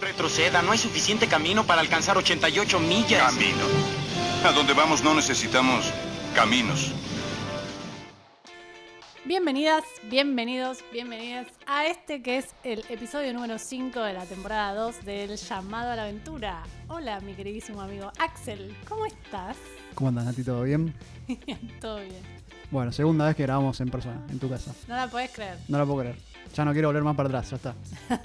Retroceda, no hay suficiente camino para alcanzar 88 millas. Camino. A donde vamos no necesitamos caminos. Bienvenidas, bienvenidos, bienvenidas a este que es el episodio número 5 de la temporada 2 del Llamado a la Aventura. Hola, mi queridísimo amigo Axel, ¿cómo estás? ¿Cómo andas, Nati? ¿Todo bien? Todo bien. Bueno, segunda vez que grabamos en persona, en tu casa. No la podés creer. No la puedo creer. Ya no quiero volver más para atrás, ya está.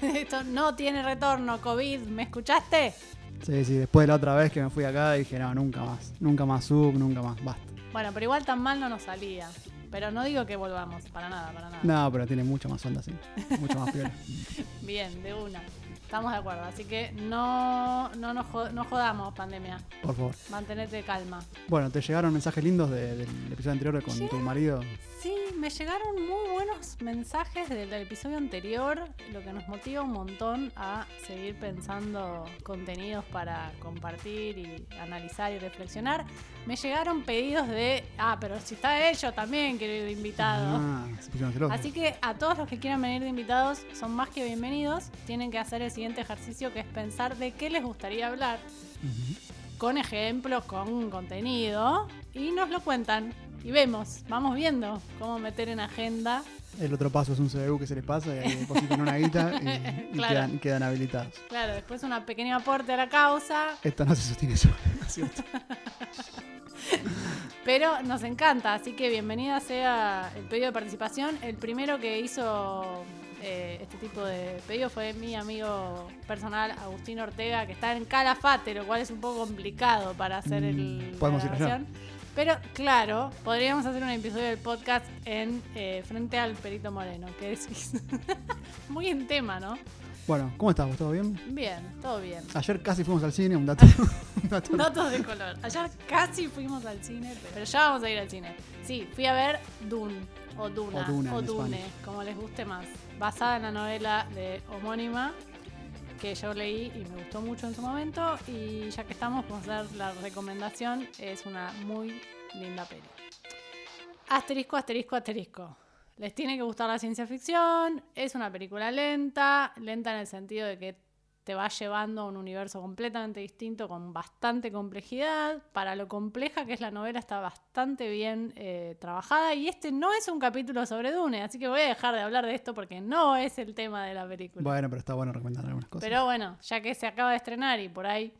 Esto no tiene retorno, COVID, ¿me escuchaste? Sí, sí, después de la otra vez que me fui acá dije, no, nunca más. Nunca más sub, nunca más, basta. Bueno, pero igual tan mal no nos salía. Pero no digo que volvamos, para nada, para nada. No, pero tiene mucho más onda, sí. Mucho más piola. Bien, de una. Estamos de acuerdo, así que no, no, nos jo- no jodamos, pandemia. Por favor. Mantenete calma. Bueno, ¿te llegaron mensajes lindos de- del episodio anterior con tu marido? Sí, me llegaron muy buenos mensajes del, del episodio anterior, lo que nos motiva un montón a seguir pensando contenidos para compartir y analizar y reflexionar. Me llegaron pedidos de, ah, pero si está ello también quiero ir de invitado. Ah. Así que a todos los que quieran venir de invitados son más que bienvenidos. Tienen que hacer el siguiente ejercicio que es pensar de qué les gustaría hablar, con ejemplos, con contenido, y nos lo cuentan. Y vemos, vamos viendo cómo meter en agenda. El otro paso es un CBU que se les pasa y ahí depositan una guita y, y Claro. quedan, quedan habilitados. Claro, después un pequeño aporte a la causa, Esto no se sostiene solo, ¿no es cierto? pero nos encanta, así que bienvenida sea el pedido de participación. El primero que hizo eh, este tipo de pedido fue mi amigo personal Agustín Ortega, que está en Calafate, lo cual es un poco complicado para hacer el, Mm, podemos la ir allá. Pero claro, podríamos hacer un episodio del podcast en eh, frente al Perito Moreno, que es muy en tema, ¿no? Bueno, ¿cómo estás? ¿Todo bien? Bien, todo bien. Ayer casi fuimos al cine, un dato. un dato- Datos de color. Ayer casi fuimos al cine, pero ya vamos a ir al cine. Sí, fui a ver Dune, o Duna, O Duna Dune, Spanish. como les guste más. Basada en la novela de homónima que yo leí y me gustó mucho en su momento. Y ya que estamos, vamos a dar la recomendación. Es una muy linda peli. Asterisco, asterisco, asterisco. Les tiene que gustar la ciencia ficción. Es una película lenta. Lenta en el sentido de que te va llevando a un universo completamente distinto con bastante complejidad. Para lo compleja que es la novela está bastante bien eh, trabajada. Y este no es un capítulo sobre Dune, así que voy a dejar de hablar de esto porque no es el tema de la película. Bueno, pero está bueno recomendar algunas cosas. Pero bueno, ya que se acaba de estrenar y por ahí,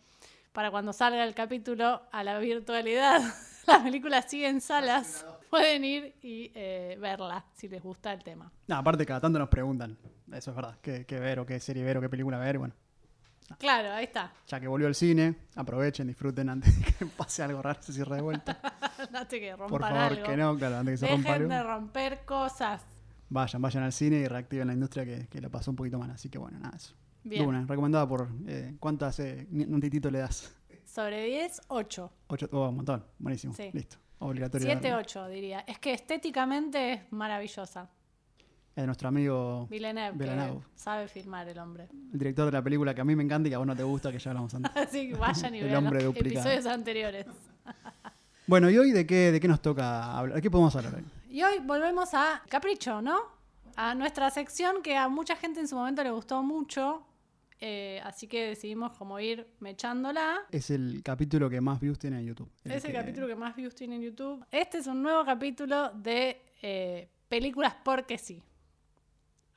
para cuando salga el capítulo a la virtualidad, la película sigue en salas, pueden ir y eh, verla si les gusta el tema. No, aparte cada tanto nos preguntan, eso es verdad, qué, qué ver o qué serie ver o qué película ver. Bueno, Claro, ahí está. ya que volvió el cine, aprovechen, disfruten antes de que pase algo raro, se cierre de vuelta. Date que rompan Por favor, algo. que no, claro, antes de que se rompa algo. de romper cosas. Vayan, vayan al cine y reactiven la industria que, que la pasó un poquito mal. Así que bueno, nada, eso. Bien. Duna, recomendada por. Eh, ¿Cuántas eh, ni- notitito le das? Sobre 10, 8. Ocho, oh, un montón. Buenísimo. Sí. Listo. Obligatorio. 7, verla. 8 diría. Es que estéticamente es maravillosa. De nuestro amigo, Villeneuve, que sabe filmar el hombre. el director de la película que a mí me encanta y que a vos no te gusta, que ya hablamos antes. Así que vayan y El vean hombre los duplicado. episodios anteriores. Bueno, ¿y hoy de qué, de qué nos toca hablar? ¿De qué podemos hablar hoy? Y hoy volvemos a Capricho, ¿no? A nuestra sección que a mucha gente en su momento le gustó mucho. eh, así que decidimos como ir mechándola. Es el capítulo que más views tiene en YouTube. Es el que- capítulo que más views tiene en YouTube. Este es un nuevo capítulo de eh, películas porque sí.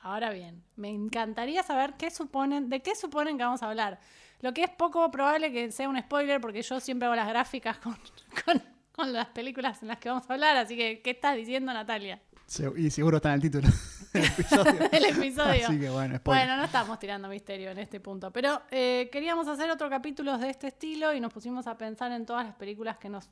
Ahora bien, me encantaría saber qué suponen, de qué suponen que vamos a hablar. Lo que es poco probable que sea un spoiler porque yo siempre hago las gráficas con, con, con las películas en las que vamos a hablar. Así que, ¿qué estás diciendo, Natalia? Se- Y seguro está en el título del episodio. El episodio. Así que bueno, spoiler. Bueno, no estamos tirando misterio en este punto, pero eh, queríamos hacer otro capítulo de este estilo y nos pusimos a pensar en todas las películas que nos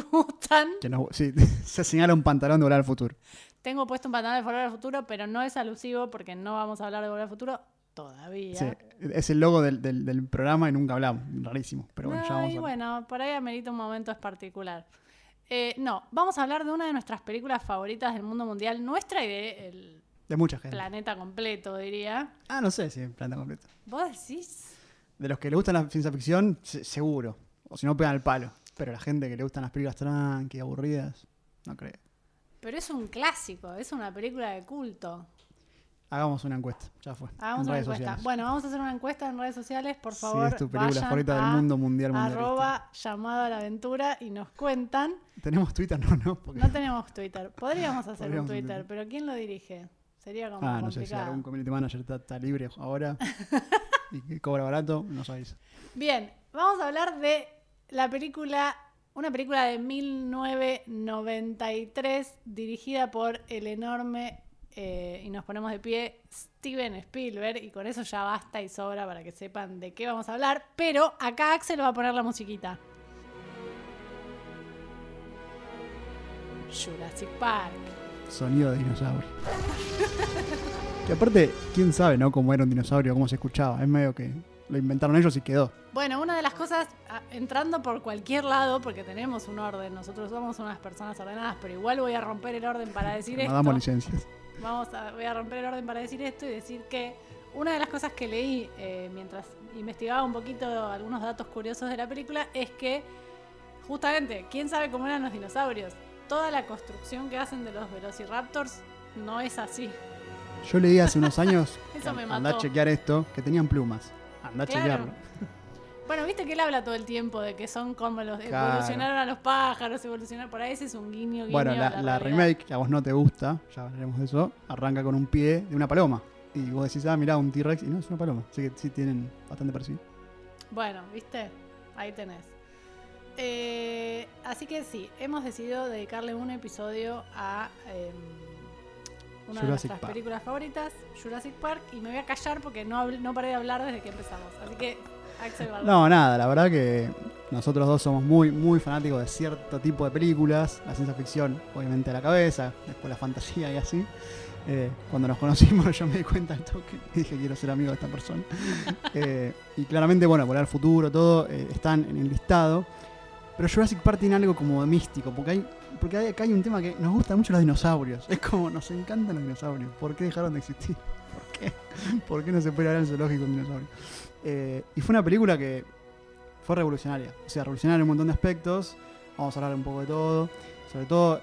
gustan. Que no- sí, se señala un pantalón de volar al futuro. Tengo puesto un pantalón de Volver al Futuro, pero no es alusivo porque no vamos a hablar de Volver al Futuro todavía. Sí, es el logo del, del- del programa y nunca hablamos. Rarísimo. Pero bueno, ya No, vamos y a bueno, por ahí amerita un momento es particular. Eh, no, vamos a hablar de una de nuestras películas favoritas del mundo mundial, nuestra y del De mucha gente. planeta completo, diría. Ah, no sé si es planeta completo. ¿Vos decís? De los que le gustan la ciencia ficción, se- seguro. O si no, pegan el palo. Pero la gente que le gustan las películas tranqui, aburridas, no creo. Pero es un clásico, es una película de culto. Hagamos una encuesta, ya fue. Hagamos en una redes encuesta. sociales. Bueno, vamos a hacer una encuesta en redes sociales. Por favor, es tu película favorita del mundo mundial arroba llamado a la aventura y nos cuentan. ¿Tenemos Twitter? No, no. Porque... No tenemos Twitter. Podríamos hacer Podríamos un Twitter, pero ¿quién lo dirige? Sería como Ah, no sé si complicado. algún community manager está, está libre ahora y que cobra barato, no sabéis. Bien, vamos a hablar de la película, una película de 1993 dirigida por el enorme, eh, y nos ponemos de pie, Steven Spielberg, y con eso ya basta y sobra para que sepan de qué vamos a hablar, pero acá Axel va a poner la musiquita. Jurassic Park. Sonido de dinosaurio. que aparte, quién sabe, ¿no? Cómo era un dinosaurio, cómo se escuchaba. Es medio que lo inventaron ellos y quedó. Bueno, una de las cosas, a- entrando por cualquier lado, porque tenemos un orden, nosotros somos unas personas ordenadas, pero igual voy a romper el orden para decir No esto. damos licencias. Vamos a, voy a romper el orden para decir esto y decir que una de las cosas que leí eh, mientras investigaba un poquito algunos datos curiosos de la película es que justamente, ¿quién sabe cómo eran los dinosaurios? Toda la construcción que hacen de los velociraptors no es así. Yo leí hace unos años, Eso me andá a mató. chequear esto, que tenían plumas. A Claro. Bueno, viste que él habla todo el tiempo de que son como los Claro. evolucionaron a los pájaros, evolucionaron por ahí, ese es un guiño, guiño. Bueno, la, la, la realidad. remake, que a vos no te gusta, ya hablaremos de eso, arranca con un pie de una paloma. Y vos decís, ah, mirá, un T-Rex, y no, es una paloma. Así que sí tienen bastante parecido. Bueno, ¿viste? Ahí tenés. Eh, así que sí, hemos decidido dedicarle un episodio a em, una de nuestras Park. películas favoritas, Jurassic Park, y me voy a callar porque no, habl- no paré de hablar desde que empezamos. Así que, Axel va a hablar. No, nada, la verdad que nosotros dos somos muy, muy fanáticos de cierto tipo de películas. La ciencia ficción, obviamente, a la cabeza, después la fantasía y así. Eh, cuando nos conocimos yo me di cuenta al toque y dije quiero ser amigo de esta persona. Eh, y claramente, bueno, Volar al Futuro, todo, eh, están en el listado. Pero Jurassic Park tiene algo como de místico, porque hay, porque acá hay un tema que nos gustan mucho los dinosaurios. Es como, nos encantan los dinosaurios. ¿Por qué dejaron de existir? ¿Por qué? ¿Por qué no se puede ir al zoológico un dinosaurio? Eh, y fue una película que fue revolucionaria. O sea, revolucionaria en un montón de aspectos. Vamos a hablar un poco de todo. Sobre todo,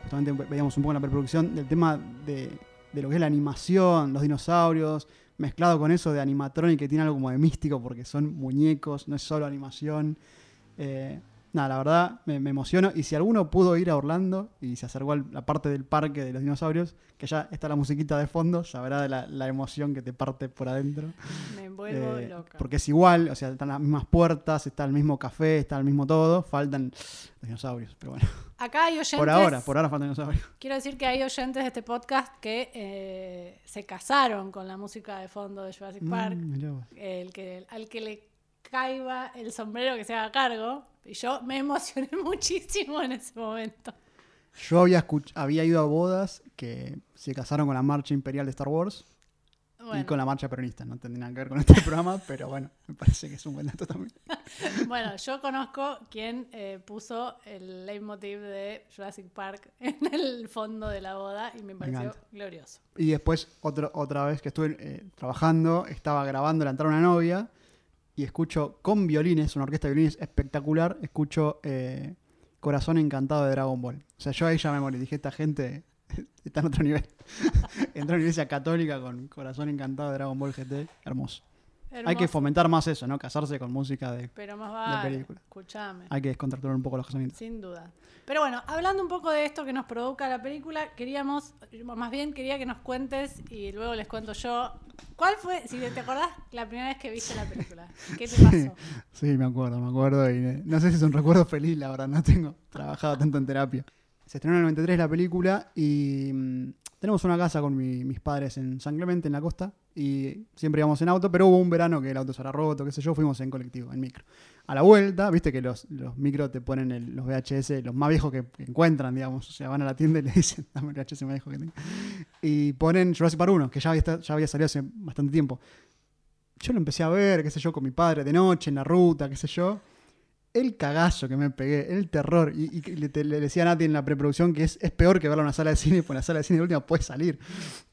justamente veíamos un poco en la preproducción del tema de, de lo que es la animación, los dinosaurios, mezclado con eso de animatronic que tiene algo como de místico porque son muñecos, no es solo animación. Eh, nada, la verdad me, me emociono. Y si alguno pudo ir a Orlando y se acercó a la parte del parque de los dinosaurios, que ya está la musiquita de fondo, sabrá de la, la emoción que te parte por adentro. Me vuelvo Eh, loca. porque es igual, o sea, están las mismas puertas, está el mismo café, está el mismo todo, faltan los dinosaurios. Pero bueno, Acá hay oyentes. por ahora, por ahora faltan dinosaurios. Quiero decir que hay oyentes de este podcast que eh, se casaron con la música de fondo de Jurassic Park. Mm, vos. el que, al que le caiga el sombrero que se haga cargo. Y yo me emocioné muchísimo en ese momento. Yo había, había ido a bodas que se casaron con la marcha imperial de Star Wars y con la marcha peronista. No tendría nada que ver con este programa, pero bueno, me parece que es un buen dato también. bueno, yo conozco quien eh, puso el leitmotiv de Jurassic Park en el fondo de la boda y me pareció glorioso. Y después, otro, otra vez que estuve eh, trabajando, estaba grabando la entrada a una novia y escucho con violines, una orquesta de violines espectacular, escucho eh, Corazón Encantado de Dragon Ball. O sea, yo ahí ya me morí, dije, esta gente está en otro nivel. Entró en una iglesia católica con Corazón Encantado de Dragon Ball GT, hermoso. Hay que fomentar más eso, ¿no? Casarse con música de... Pero más vale, película. escúchame. Hay que descontracturar un poco los casamientos. Sin duda. Pero bueno, hablando un poco de esto que nos provoca la película, queríamos, más bien quería que nos cuentes y luego les cuento yo. ¿Cuál fue, si te acordás, la primera vez que viste la película? ¿Qué te pasó? Sí, me acuerdo, me acuerdo. Y no sé si es un recuerdo feliz, la verdad, no tengo trabajado tanto en terapia. Se estrenó en el 93 la película y mm, tenemos una casa con mi- mis padres en San Clemente, en la costa, y siempre íbamos en auto, pero hubo un verano que el auto se era roto, qué sé yo, fuimos en colectivo, en micro. A la vuelta, viste que los, los micro te ponen los VHS, los más viejos que, encuentran, digamos, o sea, van a la tienda y le dicen, dame el VHS más viejo que tengo. Y ponen Jurassic Park 1, que ya había, ya había salido hace bastante tiempo yo lo empecé a ver, qué sé yo, con mi padre de noche, en la ruta, qué sé yo. El cagazo que me pegué, el terror. Y, le, decía a Nati en la preproducción que es, es peor que verlo en una sala de cine, porque en la sala de cine de última puedes salir.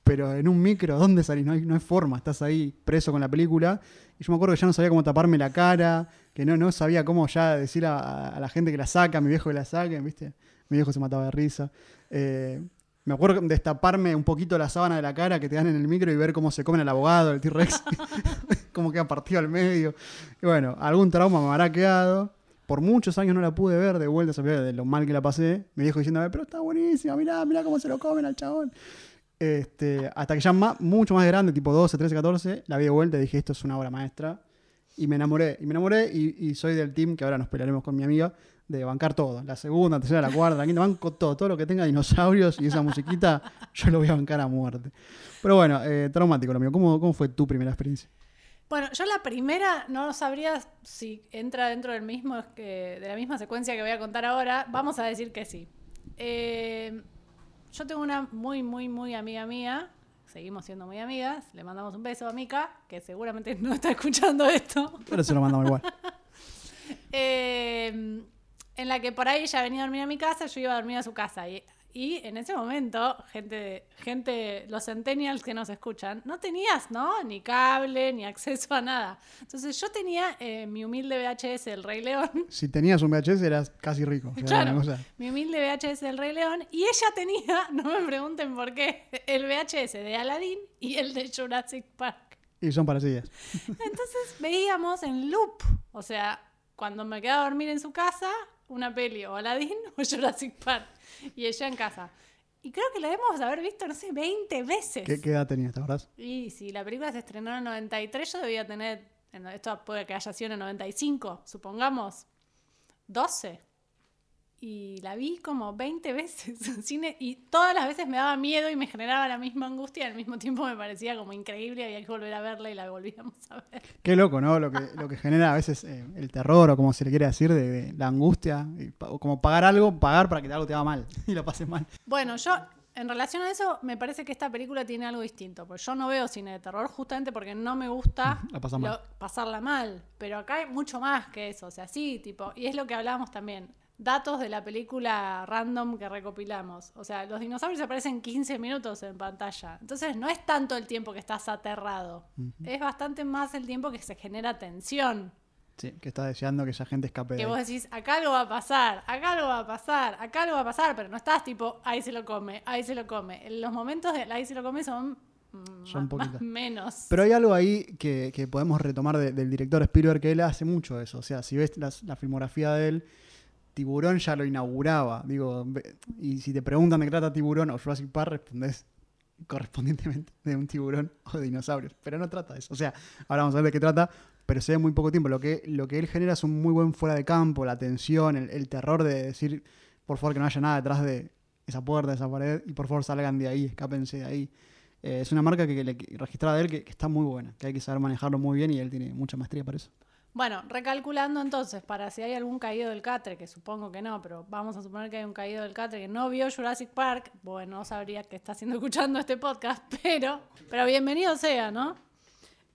Pero en un micro, ¿dónde salís? No hay, no hay forma, estás ahí preso con la película. Y yo me acuerdo que ya no sabía cómo taparme la cara, que no, no sabía cómo ya decir a, la gente que la saca, a mi viejo que la saquen, ¿viste? Mi viejo se mataba de risa. Eh, Me acuerdo de destaparme un poquito la sábana de la cara que te dan en el micro y ver cómo se comen al abogado, el T-Rex, cómo queda partido al medio. Y bueno, algún trauma me habrá quedado. Por muchos años no la pude ver de vuelta, de lo mal que la pasé. Me dijo diciéndome, pero está buenísima, mirá, mirá cómo se lo comen al chabón. Este, hasta que ya mucho más grande, tipo 12, 13, 14, la vi de vuelta y dije, esto es una obra maestra. Y me enamoré, y me enamoré y, soy del team, que ahora nos pelearemos con mi amiga, de bancar todo. La segunda, tercera, la cuarta, la quinta, banco todo. Todo lo que tenga dinosaurios y esa musiquita, yo lo voy a bancar a muerte. Pero bueno, eh, traumático lo mío. ¿Cómo, ¿Cómo fue tu primera experiencia? Bueno, yo la primera no sabría si entra dentro del mismo es que- de la misma secuencia que voy a contar ahora. Vamos a decir que sí. Eh, yo tengo una muy, muy, muy amiga mía. Seguimos siendo muy amigas. Le mandamos un beso a Mika, que seguramente no está escuchando esto. Pero se lo mandamos igual. Eh, en la que por ahí ella venía a dormir a mi casa, yo iba a dormir a su casa. Y, y en ese momento, gente, gente, los centennials que nos escuchan, no tenías, ¿no? Ni cable, ni acceso a nada. Entonces yo tenía eh, mi humilde VHS del Rey León. Si tenías un VHS eras casi rico. o sea, Claro. cosa- Mi humilde VHS del Rey León. Y ella tenía, no me pregunten por qué, el VHS de Aladdin y el de Jurassic Park. Y son parecidas. Entonces veíamos en loop, o sea, cuando me quedaba a dormir en su casa, una peli o Aladdin o Jurassic Park. Y ella en casa. Y creo que la debemos haber visto, no sé, 20 veces. ¿Qué, qué edad tenías, te acordás? Y si la película se estrenó en el 93, yo debía tener, en- esto puede que haya sido en el 95, supongamos, 12. Y la vi como 20 veces en cine y todas las veces me daba miedo y me generaba la misma angustia y al mismo tiempo me parecía como increíble, había que volver a verla y la volvíamos a ver. Qué loco, ¿no? Lo que, lo que genera a veces eh, el terror o como se le quiere decir, de, de la angustia. y o como pagar algo, pagar para que algo te haga mal y lo pases mal. Bueno, yo en relación a eso me parece que esta película tiene algo distinto, porque yo no veo cine de terror justamente porque no me gusta pasarla mal, pero acá hay mucho más que eso, o sea, sí, tipo, y es lo que hablábamos también, datos de la película random que recopilamos, o sea, los dinosaurios aparecen 15 minutos en pantalla, entonces no es tanto el tiempo que estás aterrado, es bastante más el tiempo que se genera tensión. Sí, que estás deseando que esa gente escape Que vos decís, acá algo va a pasar, acá algo va a pasar, acá algo va a pasar, pero no estás tipo, ahí se lo come, ahí se lo come. Los momentos de ahí se lo come son, mm, Son más menos. Pero hay algo ahí que, que podemos retomar de- del director Spielberg, que él hace mucho eso. O sea, si ves las- la filmografía de él, Tiburón ya lo inauguraba. Digo, y si te preguntan de qué trata Tiburón o Jurassic Park, respondés correspondientemente de un tiburón o de dinosaurios. Pero no trata de eso. O sea, ahora vamos a ver de qué trata, pero se ve muy poco tiempo. Lo que, lo que él genera es un muy buen fuera de campo, la tensión, el, terror de decir, por favor, que no haya nada detrás de esa puerta, de esa pared, y por favor salgan de ahí, escápense de ahí. Eh, es una marca que, que le registrada de él que está muy buena, que hay que saber manejarlo muy bien y él tiene mucha maestría para eso. Bueno, recalculando entonces, para si hay algún caído del catre, que supongo que no, pero vamos a suponer que hay un caído del catre que no vio Jurassic Park, bueno, no sabría que está haciendo escuchando este podcast, pero, pero bienvenido sea, ¿no?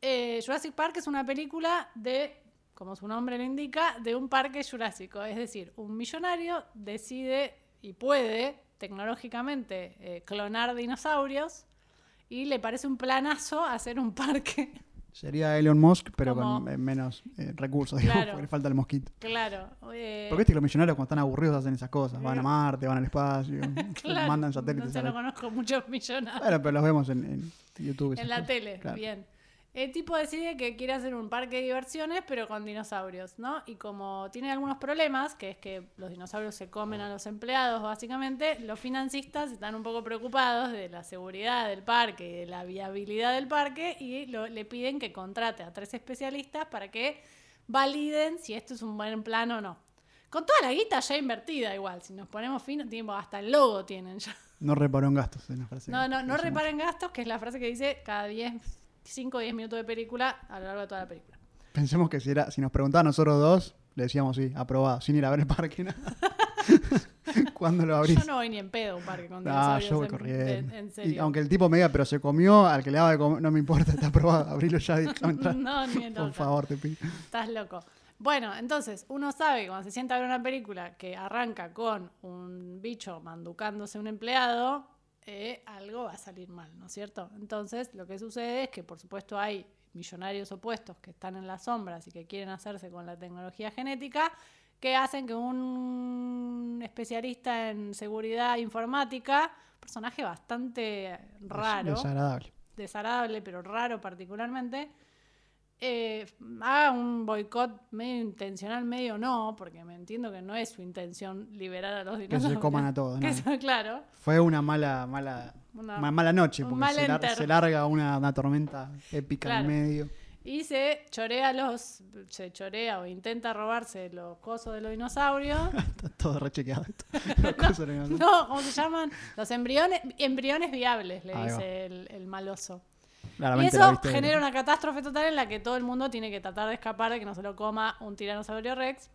Eh, Jurassic Park es una película de, como su nombre lo indica, de un parque jurásico, es decir, un millonario decide y puede tecnológicamente eh, clonar dinosaurios y le parece un planazo hacer un parque Sería Elon Musk, pero Como- con eh, menos eh, recursos, digamos, Claro. porque le falta el mosquito. Claro. eh, Porque viste que los millonarios cuando están aburridos hacen esas cosas, van a Marte, van al espacio, claro, mandan satélites. No la- no conozco muchos millonarios. Bueno, pero los vemos en, en YouTube. en la cosas. tele, Claro. bien. El tipo decide que quiere hacer un parque de diversiones, pero con dinosaurios, ¿no? Y como tiene algunos problemas, que es que los dinosaurios se comen a los empleados, básicamente, los financistas están un poco preocupados de la seguridad del parque y de la viabilidad del parque y lo- le piden que contrate a tres especialistas para que validen si esto es un buen plan o no. Con toda la guita ya invertida igual, si nos ponemos finos, tipo, hasta el logo tienen ya. No reparó en gastos. En la frase No, no, no reparen gastos, que es la frase que dice cada 10, 5 o 10 minutos de película a lo largo de toda la película. Pensemos que si, era, si nos preguntaban a nosotros dos, le decíamos sí, aprobado, sin ir a ver el parque. nada. ¿Cuándo lo abrís? Yo no voy ni en pedo a un parque con Ah, dinosaurios. yo voy en- corriendo. en, en Y serio. aunque el tipo me diga, pero se comió, al que le daba de comer, no me importa, está aprobado, abrilo ya, entrar. No, ni en Por loca. favor, te pido. Estás loco. Bueno, entonces, uno sabe que cuando se sienta a ver una película que arranca con un bicho manducándose a un empleado, eh, algo va a salir mal, ¿no es cierto? Entonces, lo que sucede es que, por supuesto, hay millonarios opuestos que están en las sombras y que quieren hacerse con la tecnología genética, que hacen que un especialista en seguridad informática, personaje bastante raro, Desagradable. desagradable, pero raro particularmente, eh, haga un boicot medio intencional, medio no, porque me entiendo que no es su intención liberar a los Que dinosaurios. se coman a todos. Que ¿no? eso, claro. Fue una mala, mala, Una- ma- mala noche, porque se, lar- enter. se larga una, una tormenta épica Claro. en medio. Y se chorea los. Se chorea o intenta robarse los cosos de los dinosaurios. Está todo rechequeado. esto. Los no- no, ¿cómo se llaman? Los embriones, embriones viables, le Ahí dice el, el maloso. Y eso genera una catástrofe total en la que todo el mundo tiene que tratar de escapar de que no se lo coma un tiranosaurio rex.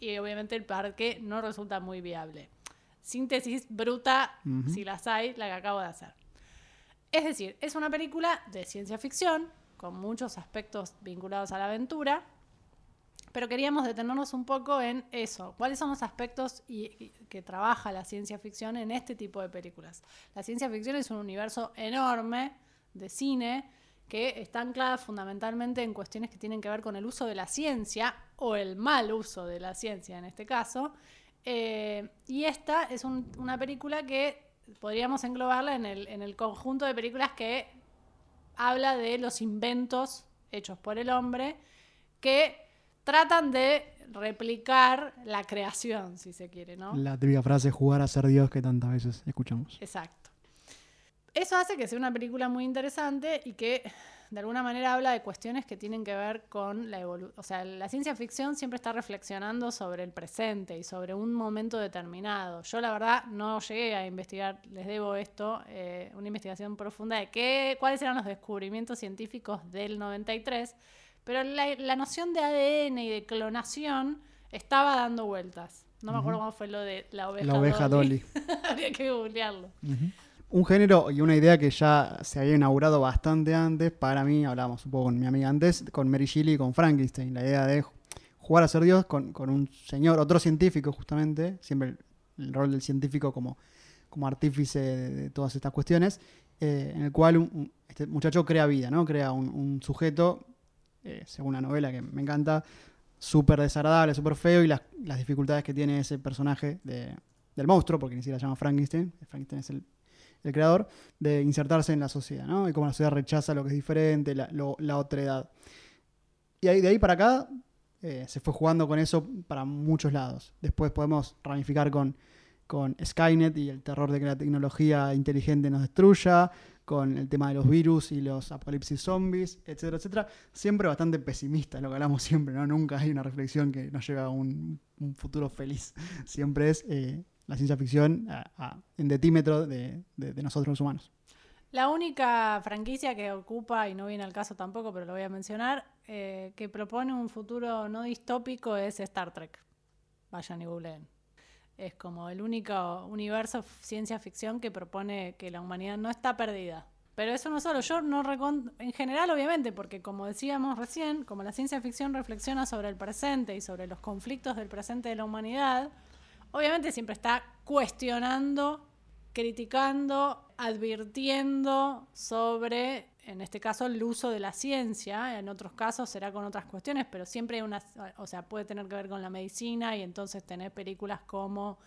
Y obviamente el parque no resulta muy viable. Síntesis bruta, Ujú. si las hay, la que acabo de hacer. Es decir, es una película de ciencia ficción, con muchos aspectos vinculados a la aventura, pero queríamos detenernos un poco en eso. ¿Cuáles son los aspectos y- y- que trabaja la ciencia ficción en este tipo de películas? La ciencia ficción es un universo enorme de cine que está anclada fundamentalmente en cuestiones que tienen que ver con el uso de la ciencia o el mal uso de la ciencia en este caso. Eh, y esta es un- una película que podríamos englobarla en el, en el conjunto de películas que habla de los inventos hechos por el hombre que tratan de replicar la creación, si se quiere, ¿no? La típica frase jugar a ser Dios que tantas veces escuchamos. Exacto. Eso hace que sea una película muy interesante y que de alguna manera habla de cuestiones que tienen que ver con la evolución. O sea, la ciencia ficción siempre está reflexionando sobre el presente y sobre un momento determinado. Yo la verdad no llegué a investigar, les debo esto, eh, una investigación profunda de qué, cuáles eran los descubrimientos científicos del 93, pero la, la noción de ADN y de clonación estaba dando vueltas. No me acuerdo cómo fue lo de la oveja, La oveja Dolly. Habría que googlearlo. Un género y una idea que ya se había inaugurado bastante antes, para mí, hablábamos un poco con mi amiga antes, con Mary Shelley y con Frankenstein, la idea de jugar a ser Dios con, con un señor, otro científico justamente, siempre el, rol del científico como, como artífice de, todas estas cuestiones, eh, en el cual un- este muchacho crea vida, ¿no? Crea un, un sujeto, eh, según la novela que me encanta, súper desagradable, súper feo y las, las dificultades que tiene ese personaje de- del monstruo, porque ni siquiera se llama Frankenstein, Frankenstein es el, el creador, de insertarse en la sociedad, ¿no? Y cómo la sociedad rechaza lo que es diferente, la, lo- la. Y ahí, de ahí para acá eh, se fue jugando con eso para muchos lados. Después podemos ramificar con, con Skynet y el terror de que la tecnología inteligente nos destruya, con el tema de los virus y los apocalipsis zombies, etcétera, etcétera. Siempre bastante pesimista, lo que hablamos siempre, ¿no? Nunca hay una reflexión que nos lleva a un, un futuro feliz. Siempre es eh, la ciencia ficción en detímetro de, nosotros los humanos. La única franquicia que ocupa, y no viene al caso tampoco, pero lo voy a mencionar, eh, que propone un futuro no distópico es Star Trek. Vayan y googleen. Es como el único universo ciencia ficción que propone que la humanidad no está perdida. Pero eso no solo, yo no recon- en general obviamente, porque como decíamos recién, como la ciencia ficción reflexiona sobre el presente y sobre los conflictos del presente de la humanidad, obviamente siempre está cuestionando, criticando, advirtiendo sobre, en este caso, el uso de la ciencia, en otros casos será con otras cuestiones, pero siempre hay una, o sea, puede tener que ver con la medicina y entonces tener películas como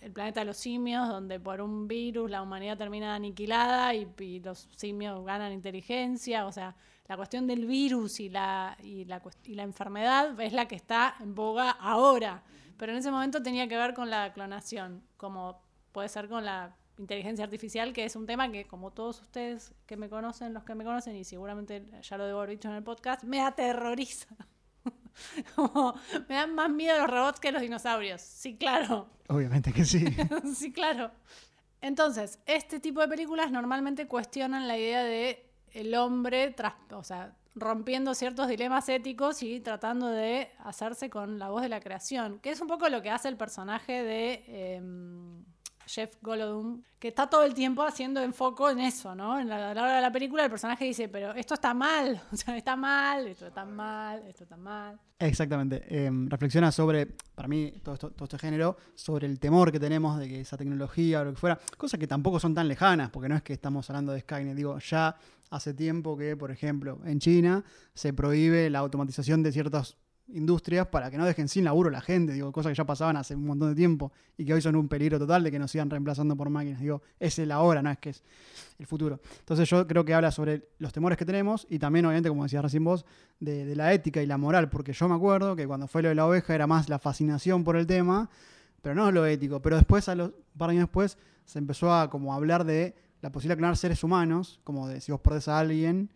El planeta de los simios, donde por un virus la humanidad termina aniquilada y, los simios ganan inteligencia, o sea, la cuestión del virus y la, y, la, y la enfermedad es la que está en boga ahora, pero en ese momento tenía que ver con la clonación, como puede ser con la inteligencia artificial, que es un tema que, como todos ustedes que me conocen, los que me conocen, y seguramente ya lo debo haber dicho en el podcast, me aterroriza. Como, me dan más miedo los robots que los dinosaurios. Sí, claro. Obviamente que sí. sí, claro. Entonces, este tipo de películas normalmente cuestionan la idea de el hombre, tras, o sea, rompiendo ciertos dilemas éticos y tratando de hacerse con la voz de la creación, que es un poco lo que hace el personaje de em, Jeff Goldblum, que está todo el tiempo haciendo enfoco en eso, ¿no? En la, a la hora de la película el personaje dice, pero esto está mal, o sea, está mal, esto está mal, esto está mal. Exactamente. Eh, reflexiona sobre, para mí, todo, esto- todo este género, sobre el temor que tenemos de que esa tecnología o lo que fuera, cosas que tampoco son tan lejanas, porque no es que estamos hablando de Skynet. Digo, ya hace tiempo que, por ejemplo, en China se prohíbe la automatización de ciertos industrias para que no dejen sin laburo la gente, digo, cosas que ya pasaban hace un montón de tiempo y que hoy son un peligro total de que nos sigan reemplazando por máquinas. Digo, es el ahora, no es que es el futuro. Entonces yo creo que habla sobre los temores que tenemos y también, obviamente, como decías recién vos, de, la ética y la moral, porque yo me acuerdo que cuando fue lo de la oveja era más la fascinación por el tema, pero no lo ético. Pero después, a los par años después, se empezó a como hablar de la posibilidad de clonar seres humanos, como de si vos perdés a alguien,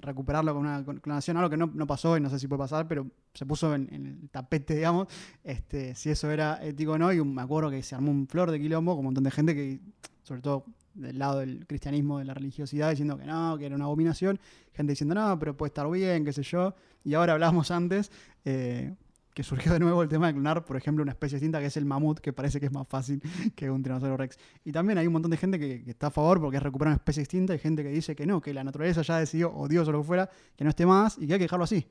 recuperarlo con una clonación, algo que no, pasó y no sé si puede pasar, pero se puso en, el tapete, digamos, este, si eso era ético o no, y me acuerdo que se armó un flor de quilombo con un montón de gente que, sobre todo del lado del cristianismo, de la religiosidad, diciendo que no, que era una abominación, gente diciendo no, pero puede estar bien, qué sé yo, y ahora hablábamos antes, eh, que surgió de nuevo el tema de clonar, por ejemplo, una especie distinta que es el mamut, que parece que es más fácil que un tiranosaurio rex. Y también hay un montón de gente que, que está a favor porque es recuperar una especie distinta y gente que dice que no, que la naturaleza ya decidió, o Dios o lo que fuera, que no esté más y que hay que dejarlo así.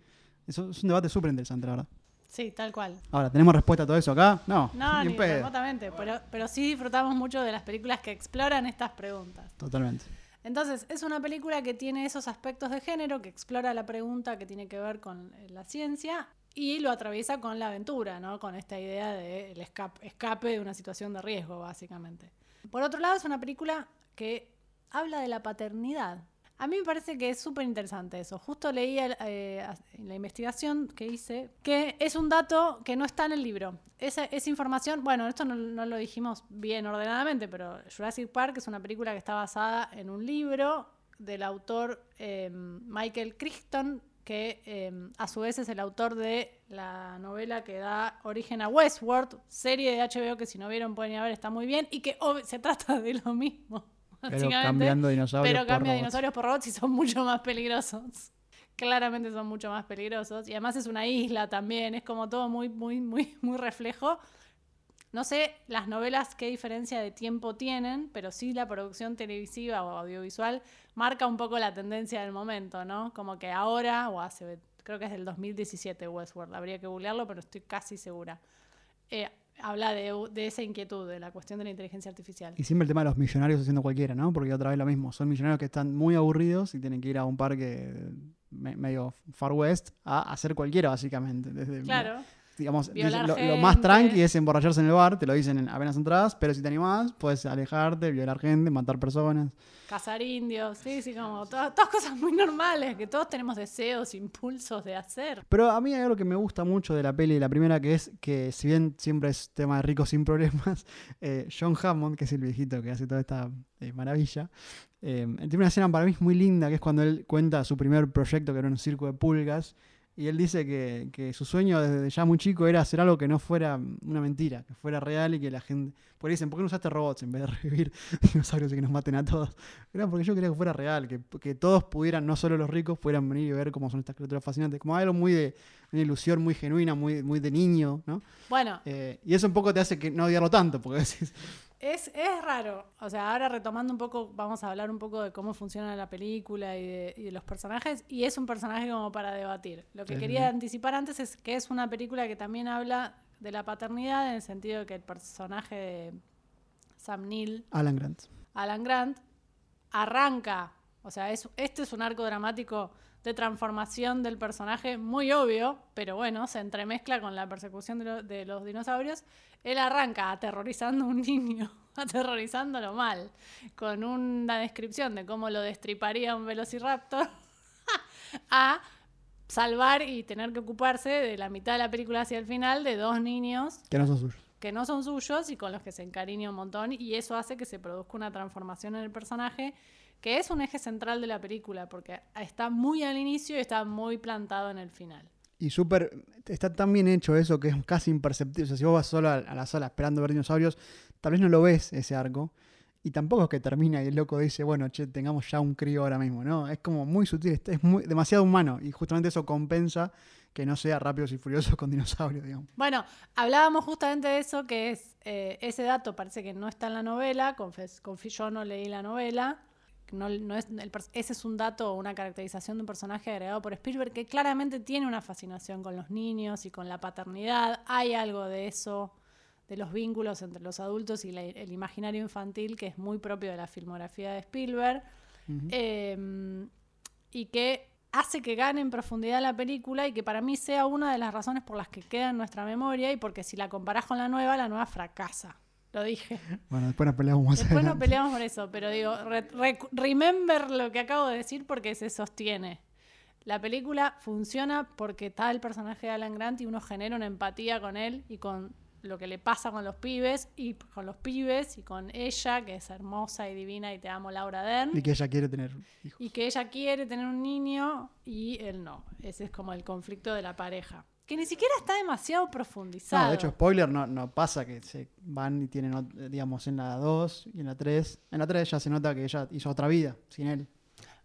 Eso es un debate súper interesante, la verdad. Sí, tal cual. Ahora, ¿tenemos respuesta a todo eso acá? No, No, ni remotamente, pero, pero sí disfrutamos mucho de las películas que exploran estas preguntas. Totalmente. Entonces, es una película que tiene esos aspectos de género, que explora la pregunta que tiene que ver con la ciencia y lo atraviesa con la aventura, ¿no? Con esta idea del escape de una situación de riesgo, básicamente. Por otro lado, es una película que habla de la paternidad. A mí me parece que es súper interesante eso. Justo leí el, eh, en la investigación que hice que es un dato que no está en el libro. Esa, información, bueno, esto no, no lo dijimos bien ordenadamente, pero Jurassic Park es una película que está basada en un libro del autor eh, Michael Crichton, que eh, a su vez es el autor de la novela que da origen a Westworld, serie de HBO que si no vieron pueden ir a ver, está muy bien, y que se trata de lo mismo. Pero cambiando dinosaurios pero por cambia dinosaurios por robots y son mucho más peligrosos. Claramente son mucho más peligrosos. Y además es una isla también. Es como todo muy, muy, muy, muy reflejo. No sé las novelas qué diferencia de tiempo tienen, pero sí la producción televisiva o audiovisual marca un poco la tendencia del momento, ¿no? Como que ahora, o hace, creo que es del 2017 Westworld, habría que googlearlo, pero estoy casi segura. Eh, habla de, de esa inquietud, de la cuestión de la inteligencia artificial. Y siempre el tema de los millonarios haciendo cualquiera, ¿no? Porque otra vez lo mismo, son millonarios que están muy aburridos y tienen que ir a un parque me- medio far west a hacer cualquiera, básicamente. Desde, Claro. Digamos, lo, lo más tranqui es emborracharse en el bar, te lo dicen en apenas entradas, pero si te animás, puedes alejarte, violar gente, matar personas. Cazar indios, sí, sí, como todas, todas cosas muy normales que todos tenemos deseos, impulsos de hacer. Pero a mí hay algo que me gusta mucho de la peli, la primera que es que si bien siempre es tema de ricos sin problemas, eh, John Hammond, que es el viejito que hace toda esta eh, maravilla, eh, tiene una escena para mí muy linda, que es cuando él cuenta su primer proyecto, que era un circo de pulgas, y él dice que, que su sueño desde ya muy chico era hacer algo que no fuera una mentira, que fuera real y que la gente... Por ahí dicen, ¿por qué no usaste robots en vez de revivir dinosaurios y que nos maten a todos? Era porque yo quería que fuera real, que, que todos pudieran, no solo los ricos, pudieran venir y ver cómo son estas criaturas fascinantes. Como algo muy de una ilusión muy genuina, muy, muy de niño, ¿no? Bueno, Eh, y eso un poco te hace que no odiarlo tanto, porque decís, es, es raro. O sea, ahora retomando un poco, vamos a hablar un poco de cómo funciona la película y de, y de los personajes. Y es un personaje como para debatir. Lo que Sí, quería anticipar antes es que es una película que también habla de la paternidad en el sentido de que el personaje de Sam Neill Alan Grant. Alan Grant arranca, o sea, es, este es un arco dramático de transformación del personaje muy obvio, pero bueno, se entremezcla con la persecución de, lo- de los dinosaurios. Él arranca aterrorizando a un niño, aterrorizándolo mal, con una descripción de cómo lo destriparía un velociraptor, a salvar y tener que ocuparse de la mitad de la película hacia el final de dos niños Que no son suyos. que no son suyos y con los que se encariña un montón y eso hace que se produzca una transformación en el personaje que es un eje central de la película porque está muy al inicio y está muy plantado en el final. Y súper. Está tan bien hecho eso que es casi imperceptible. O sea, si vos vas solo a, la sala esperando ver dinosaurios, tal vez no lo ves ese arco. Y tampoco es que termina y el loco dice, bueno, che, tengamos ya un crío ahora mismo, ¿no? Es como muy sutil, es- muy, demasiado humano. Y justamente eso compensa que no sea rápidos y furiosos con dinosaurios, digamos. Bueno, hablábamos justamente de eso, que es eh, ese dato parece que no está en la novela, confes, yo no leí la novela, no, no es, el ese es un dato o una caracterización de un personaje agregado por Spielberg que claramente tiene una fascinación con los niños y con la paternidad, hay algo de eso, de los vínculos entre los adultos y la- el imaginario infantil que es muy propio de la filmografía de Spielberg. Eh, y que hace que gane en profundidad la película y que para mí sea una de las razones por las que queda en nuestra memoria y porque si la comparás con la nueva, la nueva fracasa. Lo dije. Bueno, después nos peleamos más Después nos adelante. peleamos por eso, pero digo, re- re- remember lo que acabo de decir porque se sostiene. La película funciona porque está el personaje de Alan Grant y uno genera una empatía con él y con lo que le pasa con los pibes y con los pibes y con ella, que es hermosa y divina y te amo Laura Dern. Y que ella quiere tener hijos. Y que ella quiere tener un niño y él no. Ese es como el conflicto de la pareja. Que ni siquiera está demasiado profundizado. No, de hecho, spoiler, no, no pasa que se van y tienen, digamos, en la 2 y en la 3. En la 3 ya se nota que ella hizo otra vida sin él.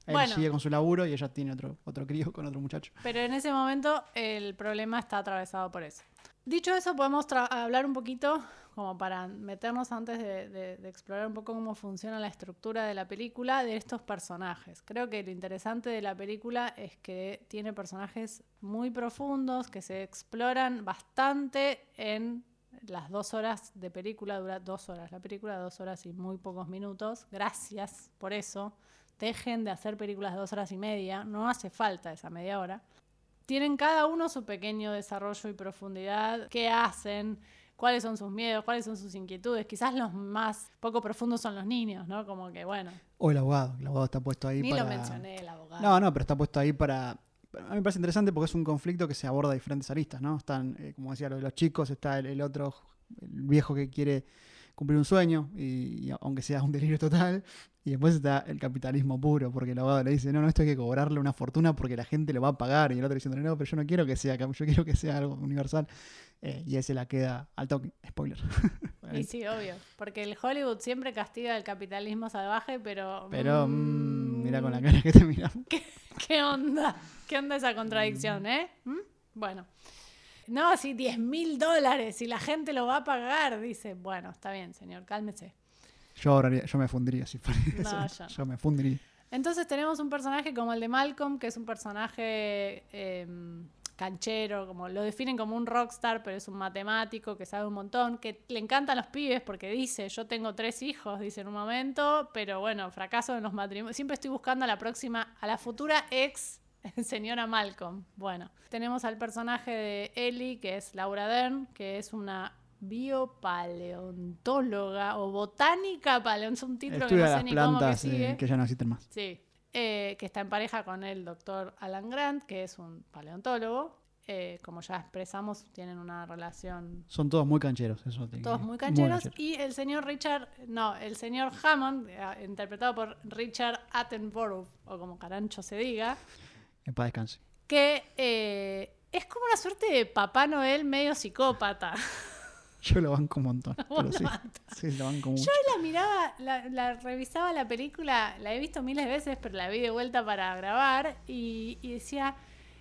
Él Bueno. sigue con su laburo y ella tiene otro, otro crío con otro muchacho. Pero en ese momento el problema está atravesado por eso. Dicho eso, podemos hablar un poquito, como para meternos antes de, explorar un poco cómo funciona la estructura de la película, de estos personajes. Creo que lo interesante de la película es que tiene personajes muy profundos, que se exploran bastante en las dos horas de película, dura dos horas la película, dos horas y muy pocos minutos. Gracias por eso. Dejen de hacer películas de dos horas y media, no hace falta esa media hora tienen cada uno su pequeño desarrollo y profundidad, qué hacen, cuáles son sus miedos, cuáles son sus inquietudes. Quizás los más poco profundos son los niños, ¿no? Como que, bueno, O el abogado. El abogado está puesto ahí ni para. lo mencioné, el abogado. No, no, pero está puesto ahí para. A mí me parece interesante porque es un conflicto que se aborda de diferentes aristas, ¿no? Están, eh, como decía, lo de los chicos, está el, el otro, el viejo que quiere cumplir un sueño, y, y aunque sea un delirio total. Y después está el capitalismo puro, porque el abogado le dice, no, no, esto hay que cobrarle una fortuna porque la gente lo va a pagar. Y el otro diciendo, no, pero yo no quiero que sea, yo quiero que sea algo universal. Eh, y ese la queda al toque. Spoiler. Y sí, obvio. Porque el Hollywood siempre castiga el capitalismo salvaje, pero. Pero mm, mm, mira con la cara que te miramos. ¿Qué onda? ¿Qué onda esa contradicción, eh? ¿Mm? Bueno. No, si 10 mil dólares y la gente lo va a pagar, dice. Bueno, está bien, señor, cálmese. Yo, ahorraría- yo me fundiría si fuera No, eso. yo no. Yo me fundiría. Entonces tenemos un personaje como el de Malcolm, que es un personaje eh, canchero, como lo definen como un rockstar, pero es un matemático que sabe un montón, que le encantan los pibes porque dice, yo tengo tres hijos, dice en un momento, pero bueno, fracaso en los matrimonios. Siempre estoy buscando a la próxima, a la futura ex señora Malcolm. Bueno, tenemos al personaje de Ellie, que es Laura Dern, que es una biopaleontóloga o botánica paleontóloga, es un título que Estudia no sé las ni cómo que plantas sigue. eh, que ya no existen más. Sí, eh, que está en pareja con el doctor Alan Grant, que es un paleontólogo. Eh, como ya expresamos, tienen una relación Son todos muy cancheros, eso te- todos muy cancheros. Y el señor Richard, no, el señor Hammond, eh, interpretado por Richard Attenborough, o como carancho se diga, En paz descanse. que eh, es como una suerte de Papá Noel medio psicópata. Yo lo banco un montón. Pero sí, lo banco mucho. Yo la miraba, la, la revisaba la película, la he visto miles de veces, pero la vi de vuelta para grabar y, y decía,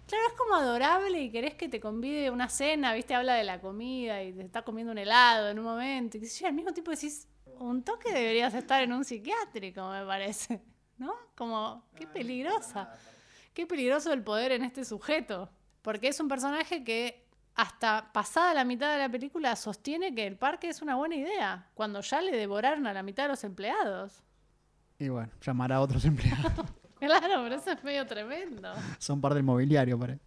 claro, es como adorable y querés que te convide a una cena, viste, habla de la comida y te está comiendo un helado en un momento. Y al mismo tiempo decís, un toque deberías estar en un psiquiátrico, me parece, ¿no? Como, qué peligrosa, qué peligroso el poder en este sujeto, porque es un personaje que hasta pasada la mitad de la película sostiene que el parque es una buena idea, cuando ya le devoraron a la mitad de los empleados. Y bueno, llamará a otros empleados. Claro, pero eso es medio tremendo. Son parte del mobiliario, para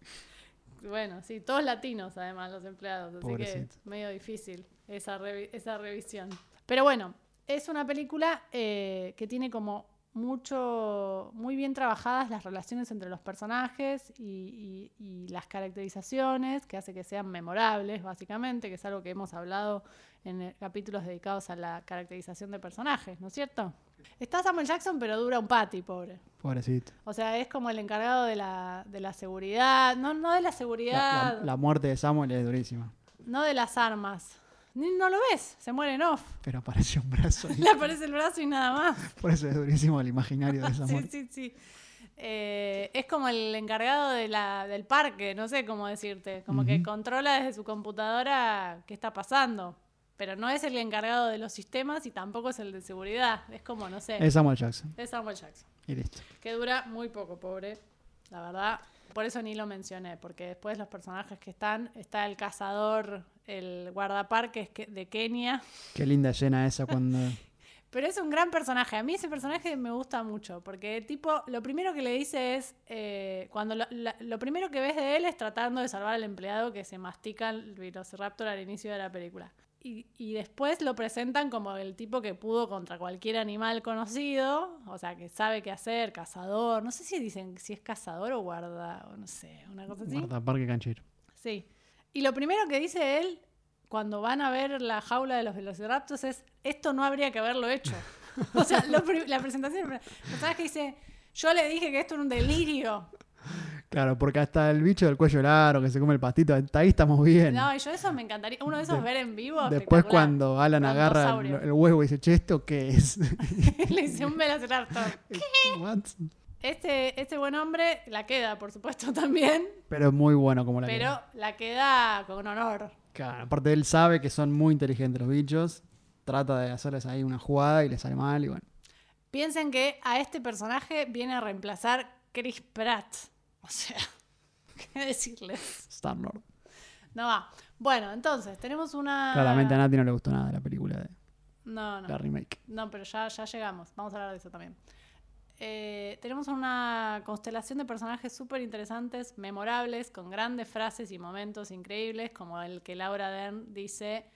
Bueno, sí, todos latinos además los empleados, así Pobrecito. que medio difícil esa, revi- esa revisión. Pero bueno, es una película eh, que tiene como mucho, muy bien trabajadas las relaciones entre los personajes y, y- y las caracterizaciones, que hace que sean memorables, básicamente, que es algo que hemos hablado en eh, capítulos dedicados a la caracterización de personajes, ¿no es cierto? Está Samuel Jackson, pero dura un pati, pobre. Pobrecito. O sea, es como el encargado de la, de la seguridad, no, no de la La, seguridad, la- la muerte de Samuel es durísima. no de las armas. No lo ves, se muere en off. Pero aparece un brazo ahí. Le aparece el brazo y nada más. Por eso es durísimo el imaginario de esa Sí, muerte. sí, sí. Eh, es como el encargado de la, del parque, no sé cómo decirte. Como que controla desde su computadora qué está pasando. Pero no es el encargado de los sistemas y tampoco es el de seguridad. Es como, no sé, Es Samuel Jackson. es Samuel Jackson. Y listo. Que dura muy poco, pobre. La verdad. Por eso ni lo mencioné, porque después los personajes que están, está el cazador, el guardaparques que- de Kenia. Qué linda escena esa cuando Pero es un gran personaje. A mí ese personaje me gusta mucho. Porque, tipo, lo primero que le dice es. eh, cuando lo, la- lo primero que ves de él es tratando de salvar al empleado que se mastica el Velociraptor al inicio de la película. Y, y después lo presentan como el tipo que pudo contra cualquier animal conocido. O sea, que sabe qué hacer, cazador. No sé si dicen si es cazador o guarda. O no sé, una cosa así. Marta Parque Canchero. Sí. Y lo primero que dice él cuando van a ver la jaula de los velociraptors es, esto no habría que haberlo hecho. o sea, lo la presentación, el personaje dice, yo le dije que esto era un delirio. Claro, porque hasta el bicho del cuello largo que se come el pastito, hasta ahí estamos bien. No, y yo eso me encantaría, uno de esos De- ver en vivo. Después cuando Alan agarra el, huevo y dice, che, ¿esto qué es? le dice un velociraptor. What? Este, este buen hombre la queda, por supuesto, también, Pero muy bueno como la pero queda. la queda con honor. Claro, aparte él sabe que son muy inteligentes los bichos. Trata de hacerles ahí una jugada y le sale mal y bueno. Piensen que a este personaje viene a reemplazar Chris Pratt. O sea, ¿qué decirles? Star Lord. No va. Bueno, entonces, tenemos una. Claramente a Nati no le gustó nada la película de No, no. la remake. No, pero ya, ya llegamos. Vamos a hablar de eso también. Eh, tenemos una constelación de personajes súper interesantes, memorables, con grandes frases y momentos increíbles, como el que Laura Dern dice.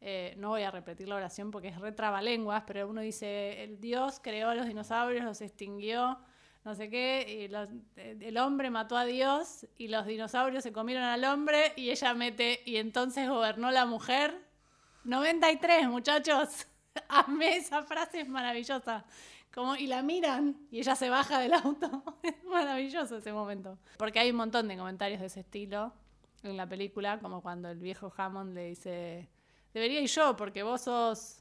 eh, no voy a repetir la oración porque es retrabalenguas, pero uno dice: el Dios creó a los dinosaurios, los extinguió, no sé qué, y el hombre mató a Dios y los dinosaurios se comieron al hombre, y ella mete: y entonces gobernó la mujer. 93, muchachos. Amé esa frase, es maravillosa. Como, y la miran y ella se baja del auto. Es maravilloso ese momento. Porque hay un montón de comentarios de ese estilo en la película, como cuando el viejo Hammond le dice, debería ir yo porque vos sos...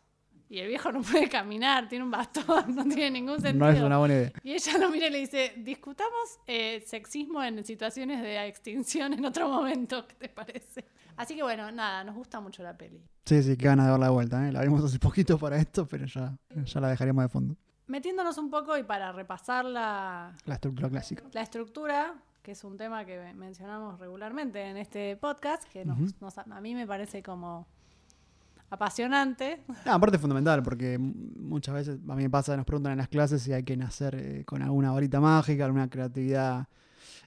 Y el viejo no puede caminar, tiene un bastón, no tiene ningún sentido. No es una buena idea. Y ella lo mira y le dice, discutamos eh, sexismo en situaciones de extinción en otro momento, ¿qué te parece? Así que bueno, nada, nos gusta mucho la peli. Sí, sí, qué ganas de dar la vuelta. ¿eh? La vimos hace poquito para esto, pero ya, ya la dejaríamos de fondo. Metiéndonos un poco y para repasar la, La estructura clásica. la estructura, que es un tema que mencionamos regularmente en este podcast, que nos- nos- a mí me parece como apasionante. Ah, aparte es fundamental, porque muchas veces a mí me pasa, nos preguntan en las clases si hay que nacer eh, con alguna varita mágica, alguna creatividad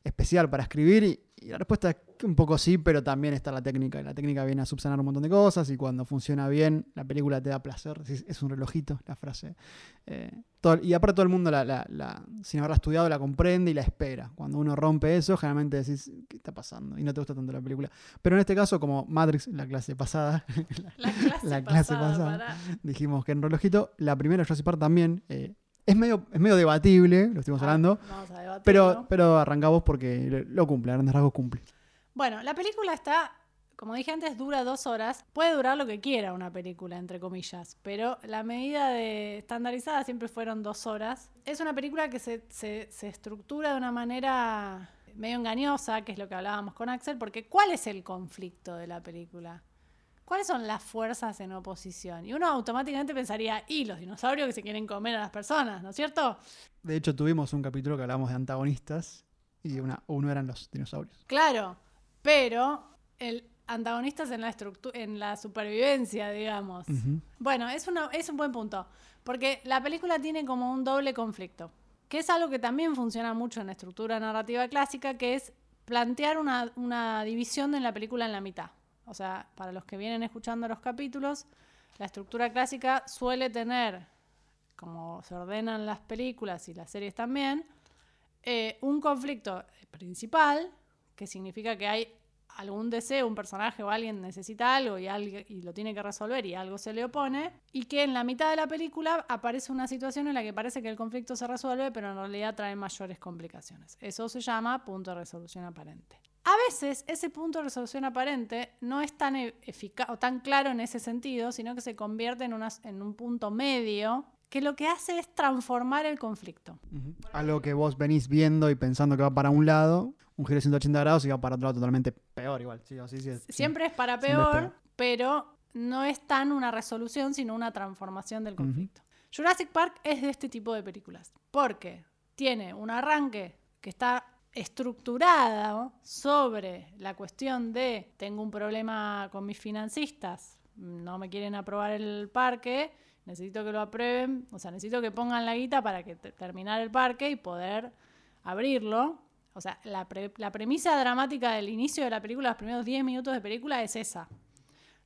especial para escribir, y, y la respuesta es que un poco sí, pero también está la técnica, y la técnica viene a subsanar un montón de cosas, y cuando funciona bien, la película te da placer, es, es un relojito la frase. Eh, todo- y aparte todo el mundo, la, la- la- sin haberla estudiado, la comprende y la espera. Cuando uno rompe eso, generalmente decís, ¿qué está pasando? Y no te gusta tanto la película. Pero en este caso, como Matrix, la clase pasada, La clase La clase pasada, pasada. dijimos que en relojito, la primera Jurassic Park también eh, es, medio, es medio debatible, lo estuvimos Ah, hablando, Vamos a debatirlo. pero, pero arrancamos porque lo, lo cumple, a grandes rasgos cumple. Bueno, la película está, como dije antes, dura dos horas. Puede durar lo que quiera una película, entre comillas, pero la medida de estandarizada siempre fueron dos horas. Es una película que se, se- se estructura de una manera medio engañosa, que es lo que hablábamos con Axel, porque ¿cuál es el conflicto de la película? ¿Cuáles son las fuerzas en oposición? Y uno automáticamente pensaría, y los dinosaurios que se quieren comer a las personas, ¿no es cierto? De hecho, tuvimos un capítulo que hablamos de antagonistas y una, uno eran los dinosaurios. Claro, pero el antagonistas en la en la supervivencia, digamos. Bueno, es, una- es un buen punto, porque la película tiene como un doble conflicto, que es algo que también funciona mucho en la estructura narrativa clásica, que es plantear una, una división de la película en la mitad. O sea, para los que vienen escuchando los capítulos, la estructura clásica suele tener, como se ordenan las películas y las series también, eh, un conflicto principal, que significa que hay algún deseo, un personaje o alguien necesita algo y, alguien- y lo tiene que resolver y algo se le opone, y que en la mitad de la película aparece una situación en la que parece que el conflicto se resuelve, pero en realidad trae mayores complicaciones. Eso se llama punto de resolución aparente. A veces ese punto de resolución aparente no es tan eficaz o tan claro en ese sentido, sino que se convierte en, una- en un punto medio que lo que hace es transformar el conflicto. Algo que vos venís viendo y pensando que va para un lado, un giro de 180 grados y va para otro lado totalmente peor igual. Sí, o sí, sí, sí. Siempre es para Siempre es peor, peor. pero no es tan una resolución, sino una transformación del conflicto. Jurassic Park es de este tipo de películas, porque tiene un arranque que está estructurado sobre la cuestión de tengo un problema con mis financistas, no me quieren aprobar el parque, necesito que lo aprueben, o sea, necesito que pongan la guita para que te- terminar el parque y poder abrirlo. O sea, la, la premisa dramática del inicio de la película, los primeros 10 minutos de película es esa.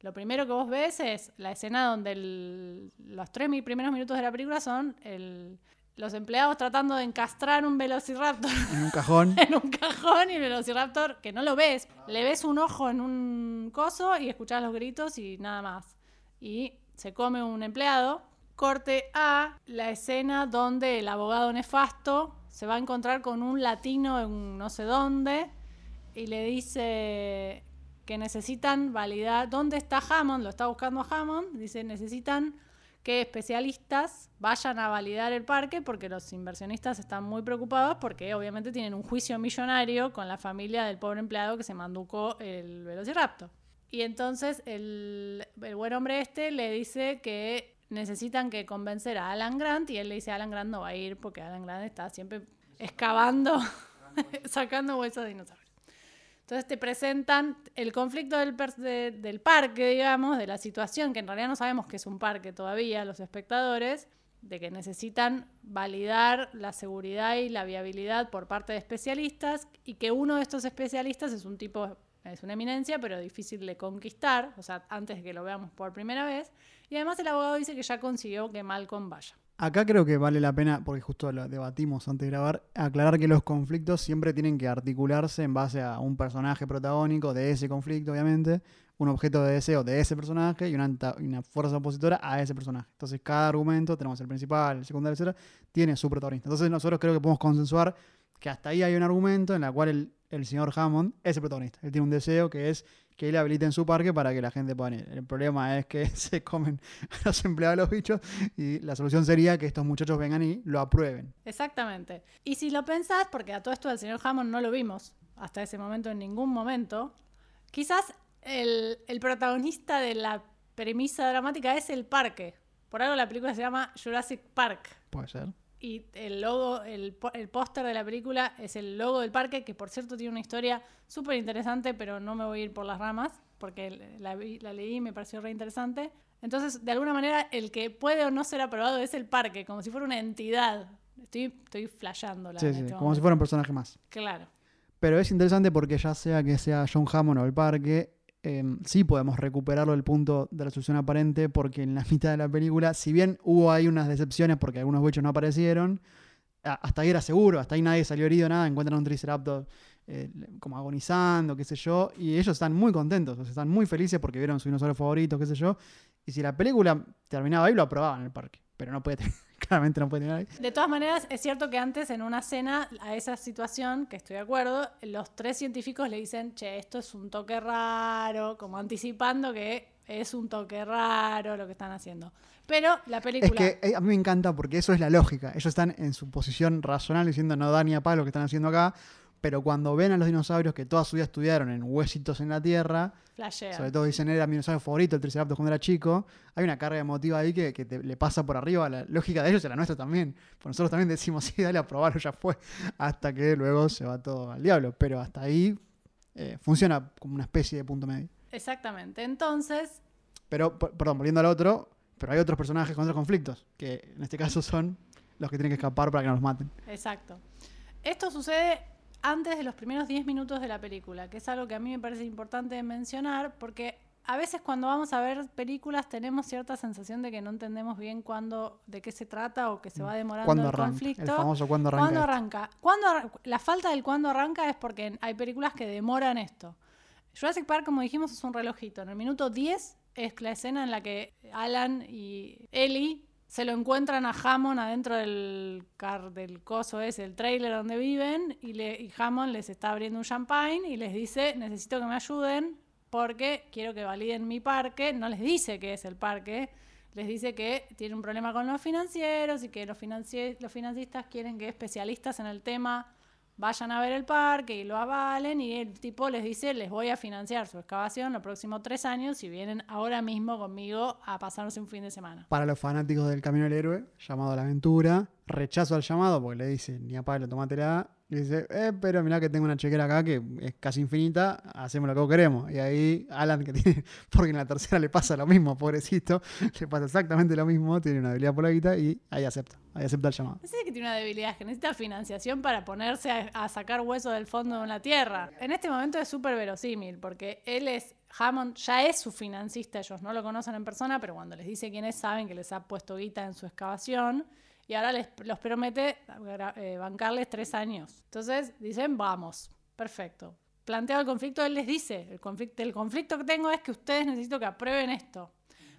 Lo primero que vos ves es la escena donde los tres primeros minutos de la película son el- los empleados tratando de encastrar un velociraptor En un cajón. en un cajón y el velociraptor, que no lo ves, le ves un ojo en un coso y escuchás los gritos y nada más. Y se come un empleado. Corte a la escena donde el abogado nefasto se va a encontrar con un latino en no sé dónde y le dice que necesitan validar. ¿Dónde está Hammond? Lo está buscando a Hammond. Dice, necesitan que especialistas vayan a validar el parque porque los inversionistas están muy preocupados porque obviamente tienen un juicio millonario con la familia del pobre empleado que se manducó el velociraptor. Y entonces el, el buen hombre este le dice que necesitan que convencer a Alan Grant y él le dice Alan Grant no va a ir porque Alan Grant está siempre excavando, sacando huesos de dinosaurios. Entonces te presentan el conflicto del, parque, digamos, de la situación, que en realidad no sabemos que es un parque todavía, los espectadores, de que necesitan validar la seguridad y la viabilidad por parte de especialistas y que uno de estos especialistas es un tipo, es una eminencia, pero difícil de conquistar, o sea, antes de que lo veamos por primera vez. Y además el abogado dice que ya consiguió que Malcolm vaya. Acá creo que vale la pena, porque justo lo debatimos antes de grabar, aclarar que los conflictos siempre tienen que articularse en base a un personaje protagónico de ese conflicto, obviamente, un objeto de deseo de ese personaje y una, fuerza opositora a ese personaje. Entonces, cada argumento, tenemos el principal, el secundario, etcétera, tiene su protagonista. Entonces, nosotros creo que podemos consensuar que hasta ahí hay un argumento en el cual el, el señor Hammond es el protagonista. Él tiene un deseo que es que él habilite en su parque para que la gente pueda ir. El problema es que se comen a los empleados los bichos y la solución sería que estos muchachos vengan y lo aprueben. Exactamente. Y si lo pensás, porque a todo esto del señor Hammond no lo vimos hasta ese momento en ningún momento, quizás el, el protagonista de la premisa dramática es el parque. Por algo la película se llama Jurassic Park. Puede ser. Y el logo, el, el póster de la película es el logo del parque, que por cierto tiene una historia súper interesante, pero no me voy a ir por las ramas, porque la, la leí y me pareció re interesante. Entonces, de alguna manera, el que puede o no ser aprobado es el parque, como si fuera una entidad. Estoy, estoy flasheándola. Sí, en sí, este como si fuera un personaje más. Claro. Pero es interesante porque ya sea que sea John Hammond o el parque, eh, sí podemos recuperarlo del punto de la solución aparente porque en la mitad de la película, si bien hubo ahí unas decepciones porque algunos bichos no aparecieron, hasta ahí era seguro, hasta ahí nadie salió herido, nada, encuentran un Triceratops eh, como agonizando, qué sé yo, y ellos están muy contentos, o sea, están muy felices porque vieron su dinosaurio favorito, qué sé yo, y si la película terminaba ahí, lo aprobaban en el parque, pero no puede, claramente no puede terminar ahí. De todas maneras, es cierto que antes en una cena, a esa situación, que estoy de acuerdo, los tres científicos le dicen, che, esto es un toque raro, como anticipando que es un toque raro lo que están haciendo. Pero la Es película... que eh, a mí me encanta porque eso es la lógica. Ellos están en su posición racional diciendo no da ni a palo lo que están haciendo acá. Pero cuando ven a los dinosaurios que toda su vida estudiaron en huesitos en la tierra, flashea. sobre todo dicen era mi dinosaurio favorito, el Triceratops cuando era chico, hay una carga emotiva ahí que, que te- le pasa por arriba a la lógica de ellos y a la nuestra también. Pues nosotros también decimos, sí, dale a probarlo, ya fue. Hasta que luego se va todo al diablo. Pero hasta ahí eh, funciona como una especie de punto medio. Exactamente. Entonces, Pero, perdón, volviendo al otro, pero hay otros personajes con otros conflictos, que en este caso son los que tienen que escapar para que no los maten. exacto. Esto sucede antes de los primeros 10 minutos de la película, que es algo que a mí me parece importante mencionar, porque a veces cuando vamos a ver películas tenemos cierta sensación de que no entendemos bien cuándo, de qué se trata o que se va demorando ¿Cuándo el arranca? conflicto. El famoso cuándo arranca. ¿Cuándo arranca? ¿Cuándo arran- la falta del cuándo arranca es porque hay películas que demoran esto. Jurassic Park, como dijimos, es un relojito. En el minuto 10 es la escena en la que Alan y Ellie se lo encuentran a Hammond adentro del car del coso ese, el trailer donde viven, y, le, y Hammond les está abriendo un champagne y les dice, necesito que me ayuden porque quiero que validen mi parque. No les dice que es el parque, les dice que tiene un problema con los financieros y que los, financi- los financistas quieren que especialistas en el tema vayan a ver el parque y lo avalen y el tipo les dice les voy a financiar su excavación los próximos tres años si vienen ahora mismo conmigo a pasarse un fin de semana. Para los fanáticos del Camino del Héroe, llamado a la aventura, rechazo al llamado porque le dice ni a Pablo, tomátela. Y dice, eh, pero mirá que tengo una chequera acá que es casi infinita, hacemos lo que queremos. Y ahí Alan, que tiene, porque en la tercera le pasa lo mismo, pobrecito, le pasa exactamente lo mismo, tiene una habilidad por la guita y ahí acepta, ahí acepta el llamado. Sé que tiene una debilidad, que necesita financiación para ponerse a, a sacar hueso del fondo de la tierra. En este momento es súper verosímil, porque él es, Hammond ya es su financista, ellos no lo conocen en persona, pero cuando les dice quién es, saben que les ha puesto guita en su excavación. Y ahora les los promete eh, bancarles tres años. Entonces dicen, vamos, perfecto. Planteado el conflicto, él les dice, el conflicto, el conflicto que tengo es que ustedes necesito que aprueben esto.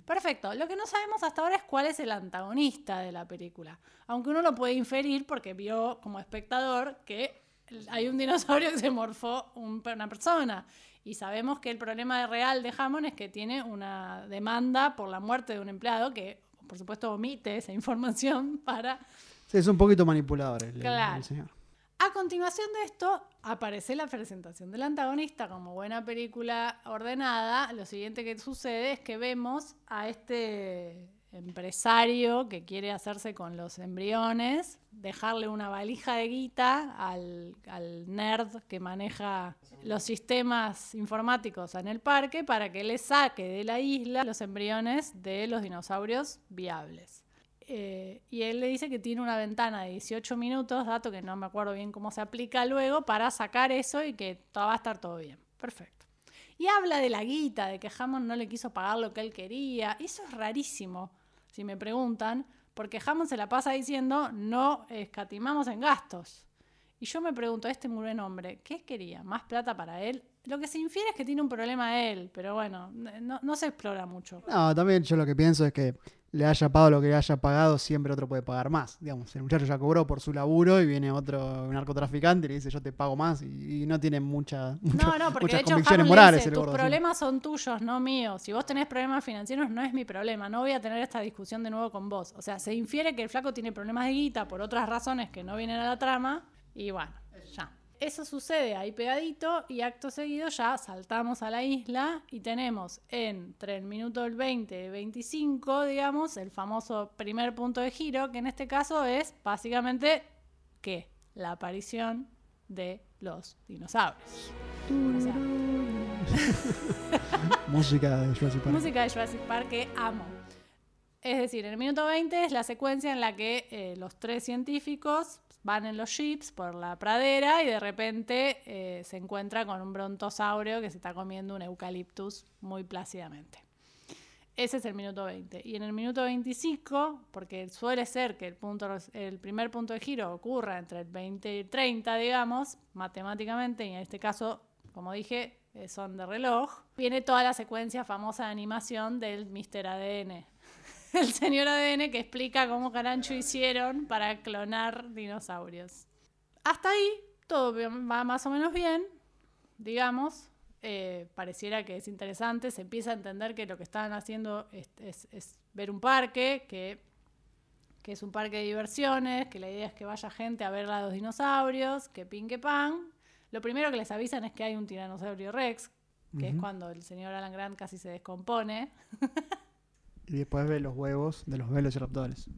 Perfecto. Lo que no sabemos hasta ahora es cuál es el antagonista de la película. Aunque uno lo puede inferir porque vio como espectador que hay un dinosaurio que se morfó un- una persona. Y sabemos que el problema real de Hammond es que tiene una demanda por la muerte de un empleado que, por supuesto, omite esa información para Sí, es un poquito manipulador el, Claro. el señor. a continuación de esto, aparece la presentación del antagonista como buena película ordenada. Lo siguiente que sucede es que vemos a este empresario que quiere hacerse con los embriones, dejarle una valija de guita al, nerd que maneja los sistemas informáticos en el parque para que le saque de la isla los embriones de los dinosaurios viables. Eh, y él le dice que tiene una ventana de 18 minutos, dato que no me acuerdo bien cómo se aplica luego, para sacar eso y que va a estar todo bien. Perfecto. Y habla de la guita, de que Hammond no le quiso pagar lo que él quería. Eso es rarísimo, si me preguntan, porque Hammond se la pasa diciendo no escatimamos en gastos. Y yo me pregunto, este muy buen hombre, ¿qué quería? ¿Más plata para él? Lo que se infiere es que tiene un problema él, pero bueno, no, no se explora mucho. No, también yo lo que pienso es que le haya pagado lo que le haya pagado, siempre otro puede pagar más. Digamos, el muchacho ya cobró por su laburo y viene otro narcotraficante y le dice yo te pago más y, y no tiene mucha, mucho- No, no, porque muchas de hecho convicciones morales le dice, el tus gordo. sí. problemas son tuyos, no míos. Si vos tenés problemas financieros, no es mi problema. No voy a tener esta discusión de nuevo con vos. O sea, se infiere que el flaco tiene problemas de guita por otras razones que no vienen a la trama. Y bueno, ya. Eso sucede ahí pegadito y acto seguido ya saltamos a la isla y tenemos entre el minuto del 20 y 25, digamos, el famoso primer punto de giro, que en este caso es básicamente, ¿qué? La aparición de los dinosaurios. O sea, Música de Jurassic Park. Música de Jurassic Park que amo. Es decir, en el minuto 20 es la secuencia en la que eh, los tres científicos van en los jeeps por la pradera y de repente eh, se encuentra con un brontosaurio que se está comiendo un eucaliptus muy plácidamente. Ese es el minuto 20. Y en el minuto 25, porque suele ser que el, punto, el primer punto de giro ocurra entre el 20 y el 30, digamos, matemáticamente, y en este caso, como dije, eh, son de reloj, viene toda la secuencia famosa de animación del Mr. ADN. El señor ADN que explica cómo Carancho hicieron para clonar dinosaurios. Hasta ahí todo va más o menos bien, digamos. Eh, pareciera que es interesante, se empieza a entender que lo que estaban haciendo es, es- es ver un parque, que, que es un parque de diversiones, que la idea es que vaya gente a ver a los dinosaurios, que pin que pan. Lo primero que les avisan es que hay un tiranosaurio rex, que es cuando el señor Alan Grant casi se descompone. Y después ve los huevos de los velociraptores.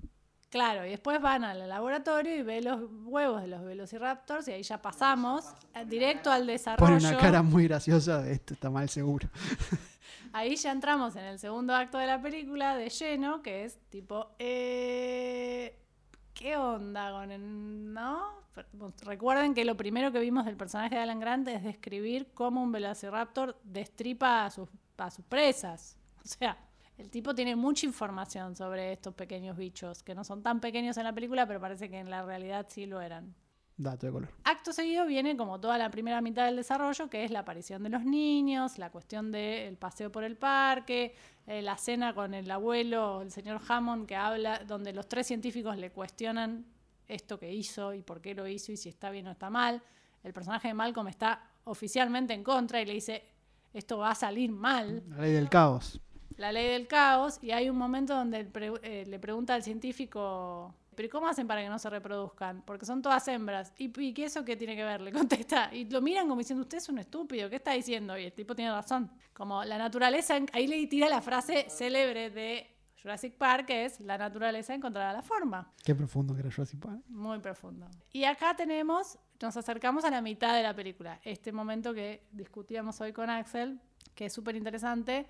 Claro, y después van al laboratorio y ve los huevos de los velociraptors y ahí ya pasamos eh, directo al desarrollo. Pone una cara muy graciosa de esto está mal seguro. Ahí ya entramos en el segundo acto de la película de lleno, que es tipo, eh, ¿qué onda con el, no? Recuerden que lo primero que vimos del personaje de Alan Grant es describir cómo un velociraptor destripa a sus, a sus presas. O sea, el tipo tiene mucha información sobre estos pequeños bichos, que no son tan pequeños en la película, pero parece que en la realidad sí lo eran. Dato de color. Acto seguido viene como toda la primera mitad del desarrollo, que es la aparición de los niños, la cuestión del paseo por el parque, eh, la cena con el abuelo, el señor Hammond, que habla, donde los tres científicos le cuestionan esto que hizo y por qué lo hizo y si está bien o está mal. El personaje de Malcolm está oficialmente en contra y le dice, esto va a salir mal La ley del caos. La ley del caos y hay un momento donde pre- eh, le pregunta al científico, pero ¿y ¿cómo hacen para que no se reproduzcan? Porque son todas hembras. ¿Y, y qué eso qué tiene que ver? Le contesta. Y lo miran como diciendo, usted es un estúpido, ¿qué está diciendo? Y el tipo tiene razón. Como la naturaleza, ahí le tira la frase célebre de Jurassic Park, es, la naturaleza encontrará la forma. Qué profundo que era Jurassic Park. Muy profundo. Y acá tenemos nos acercamos a la mitad de la película. Este momento que discutíamos hoy con Axel, que es súper interesante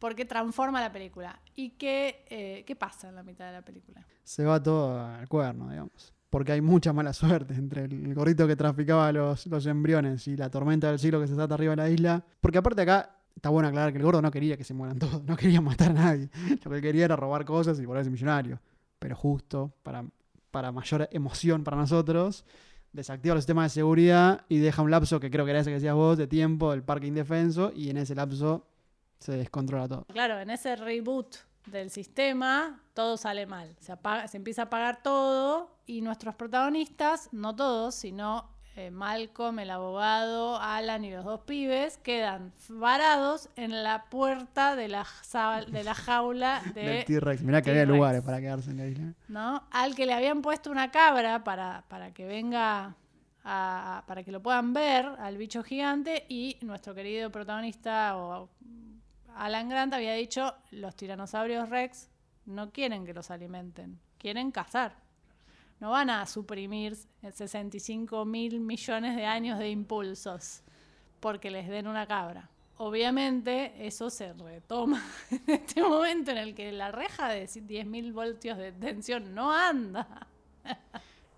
porque transforma la película. ¿Y qué, eh, qué pasa en la mitad de la película? Se va todo al cuerno, digamos. Porque hay mucha mala suerte entre el gorrito que traficaba los, los embriones y la tormenta del siglo que se trata arriba de la isla. Porque aparte acá está bueno aclarar que el gordo no quería que se mueran todos, no quería matar a nadie. Lo que quería era robar cosas y volverse millonario. Pero justo, para, para mayor emoción para nosotros, desactiva los sistemas de seguridad y deja un lapso, que creo que era ese que decías vos, de tiempo del parque indefenso, y en ese lapso se descontrola todo. Claro, en ese reboot del sistema todo sale mal. Se, apaga- se empieza a apagar todo y nuestros protagonistas, no todos, sino eh, Malcolm, el abogado, Alan y los dos pibes, quedan varados en la puerta de la, de la jaula de Del T-Rex. Mirá que había lugares para quedarse en la isla. ¿no? Al que le habían puesto una cabra para, para que venga a- para que lo puedan ver al bicho gigante y nuestro querido protagonista o Alan Grant había dicho los tiranosaurios Rex no quieren que los alimenten, quieren cazar. No van a suprimir 65 mil millones de años de impulsos porque les den una cabra. Obviamente eso se retoma en este momento en el que la reja de 10.000 voltios de tensión no anda.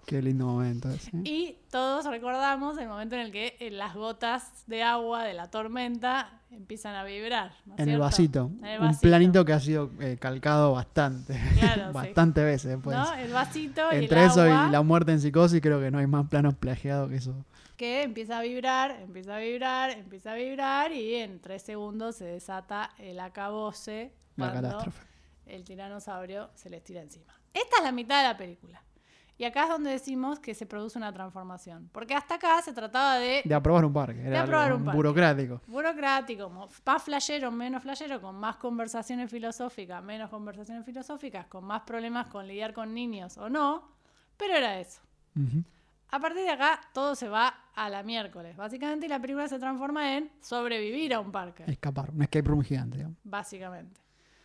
Qué lindo momento ese. ¿eh? Y todos recordamos el momento en el que eh, las gotas de agua de la tormenta empiezan a vibrar. ¿no es En el vasito. En el Un planito que ha sido eh, calcado bastante. Claro, sí. bastante veces después. ¿No? El vasito y Entre el eso agua y la muerte en psicosis, creo que no hay más planos plagiados que eso. que empieza a vibrar, empieza a vibrar, empieza a vibrar y en tres segundos se desata el acabose La catástrofe. el tiranosaurio se les tira encima. Esta es la mitad de la película. Y acá es donde decimos que se produce una transformación. Porque hasta acá se trataba de De aprobar un parque. Era aprobar un parque. burocrático. burocrático, más flashero, menos flashero, con más conversaciones filosóficas, menos conversaciones filosóficas, con más problemas con lidiar con niños o no, pero era eso. A partir de acá todo se va a la miércoles, básicamente, la película se transforma en sobrevivir a un parque, Escapar. Un escape room gigante, digamos. básicamente.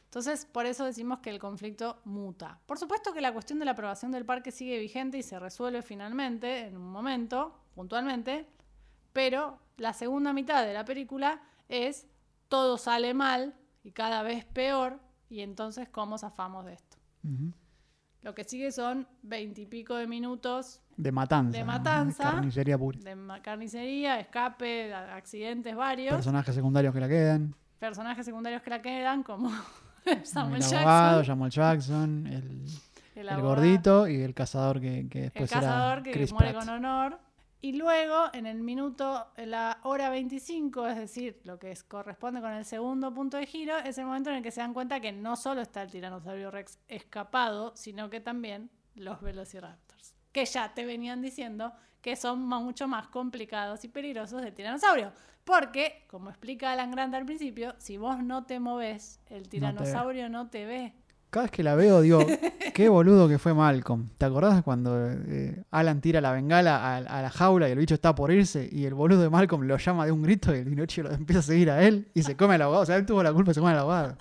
Entonces, por eso decimos que el conflicto muta. Por supuesto que la cuestión de la aprobación del parque sigue vigente y se resuelve finalmente, en un momento, puntualmente, pero la segunda mitad de la película es todo sale mal y cada vez peor, y entonces, ¿cómo zafamos de esto? Lo que sigue son veintipico de minutos De matanza. De matanza. carnicería pura. de carnicería, escape, accidentes varios, Personajes secundarios que la quedan. personajes secundarios que la quedan, como Samuel el abogado, Jackson, Samuel Jackson, el, el, el abogado, gordito y el cazador que, que el después cazador era que Chris muere Pratt. con honor. Y luego, en el minuto, en la hora 25, es decir, lo que es- corresponde con el segundo punto de giro, es el momento en el que se dan cuenta que no solo está el tiranosaurio Rex escapado, sino que también los velociraptors. Que ya te venían diciendo que son mucho más complicados y peligrosos del tiranosaurio. Porque, como explica Alan Grant al principio, si vos no te moves, el tiranosaurio no te ve. Cada vez que la veo, digo, qué boludo que fue Malcolm. ¿Te acordás cuando eh, Alan tira la bengala a, a la jaula y el bicho está por irse y el boludo de Malcolm lo llama de un grito y el Dinoche lo empieza a seguir a él y se come al abogado? O sea, él tuvo la culpa y se come al abogado.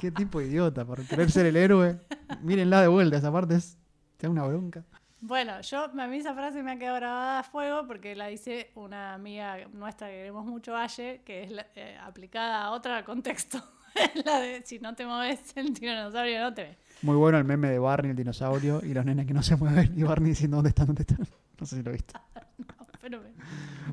Qué tipo de idiota por querer ser el héroe. Mírenla de vuelta, esa parte es. Te da una bronca. Bueno, yo a mí esa frase me ha quedado grabada a fuego porque la dice una amiga nuestra que queremos mucho, Valle, que es la- eh, aplicada a otro contexto. la de si no te mueves, el tiranosaurio no te ve. Muy bueno el meme de Barney, el dinosaurio, y los nenes que no se mueven y Barney diciendo dónde están, dónde están. No sé si lo viste. Pero me-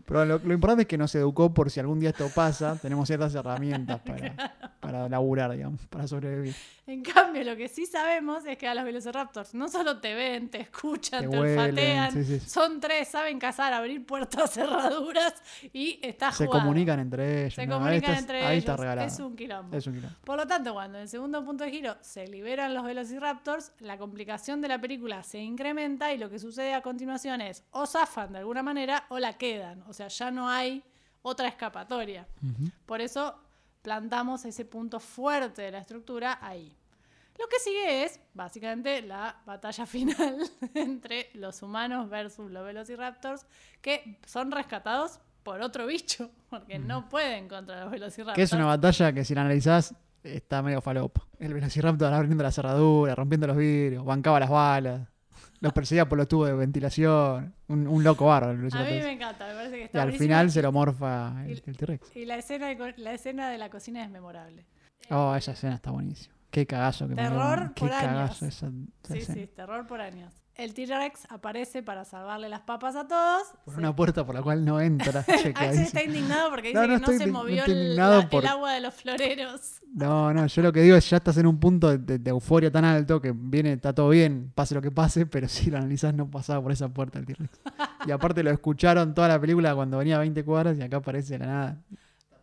Pero lo, lo importante es que nos educó por si algún día esto pasa, tenemos ciertas herramientas para, para laburar, digamos, para sobrevivir. En cambio, lo que sí sabemos es que a los velociraptors no solo te ven, te escuchan, Te te, huelen, olfatean, sí, sí. son tres, saben cazar, abrir puertas, cerraduras y está Se jugado. comunican entre ellos. Se ¿no? comunican es- entre ahí ellos. está regalado. Es un quilombo. Es un quilombo. Por lo tanto, cuando en el segundo punto de giro se liberan los velociraptors, la complicación de la película se incrementa y lo que sucede a continuación es o zafan de alguna manera o la quedan. O sea, ya no hay otra escapatoria. Por eso plantamos ese punto fuerte de la estructura ahí. Lo que sigue es, básicamente, la batalla final entre los humanos versus los velociraptors, que son rescatados por otro bicho, porque no pueden contra los velociraptors. Que es una batalla que si la analizás está medio falopa. El Velociraptor abriendo la cerradura, rompiendo los vidrios, bancaba las balas. Los perseguía por los tubos de ventilación. Un, un loco bárbaro. A mí me encanta, me parece que Y al buenísimo. final se lo morfa el, T-Rex. Y la escena, de, la escena de la cocina es memorable. Oh, esa escena está buenísima. Qué cagazo que me Terror. Qué por años. cagazo esa, Sí, sí, terror por años. El T-Rex aparece para salvarle las papas a todos. Por una puerta por la cual no entra. Axel está indignado porque dice No, no que no estoy se no movió el, indignado la- por- el agua de los floreros. No, no, yo lo que digo es ya estás en un punto de, de- de euforia tan alto que viene, está todo bien, pase lo que pase, pero si lo analizás no pasaba por esa puerta el T-Rex. Y aparte lo escucharon toda la película cuando venía a 20 cuadras y acá aparece de la nada.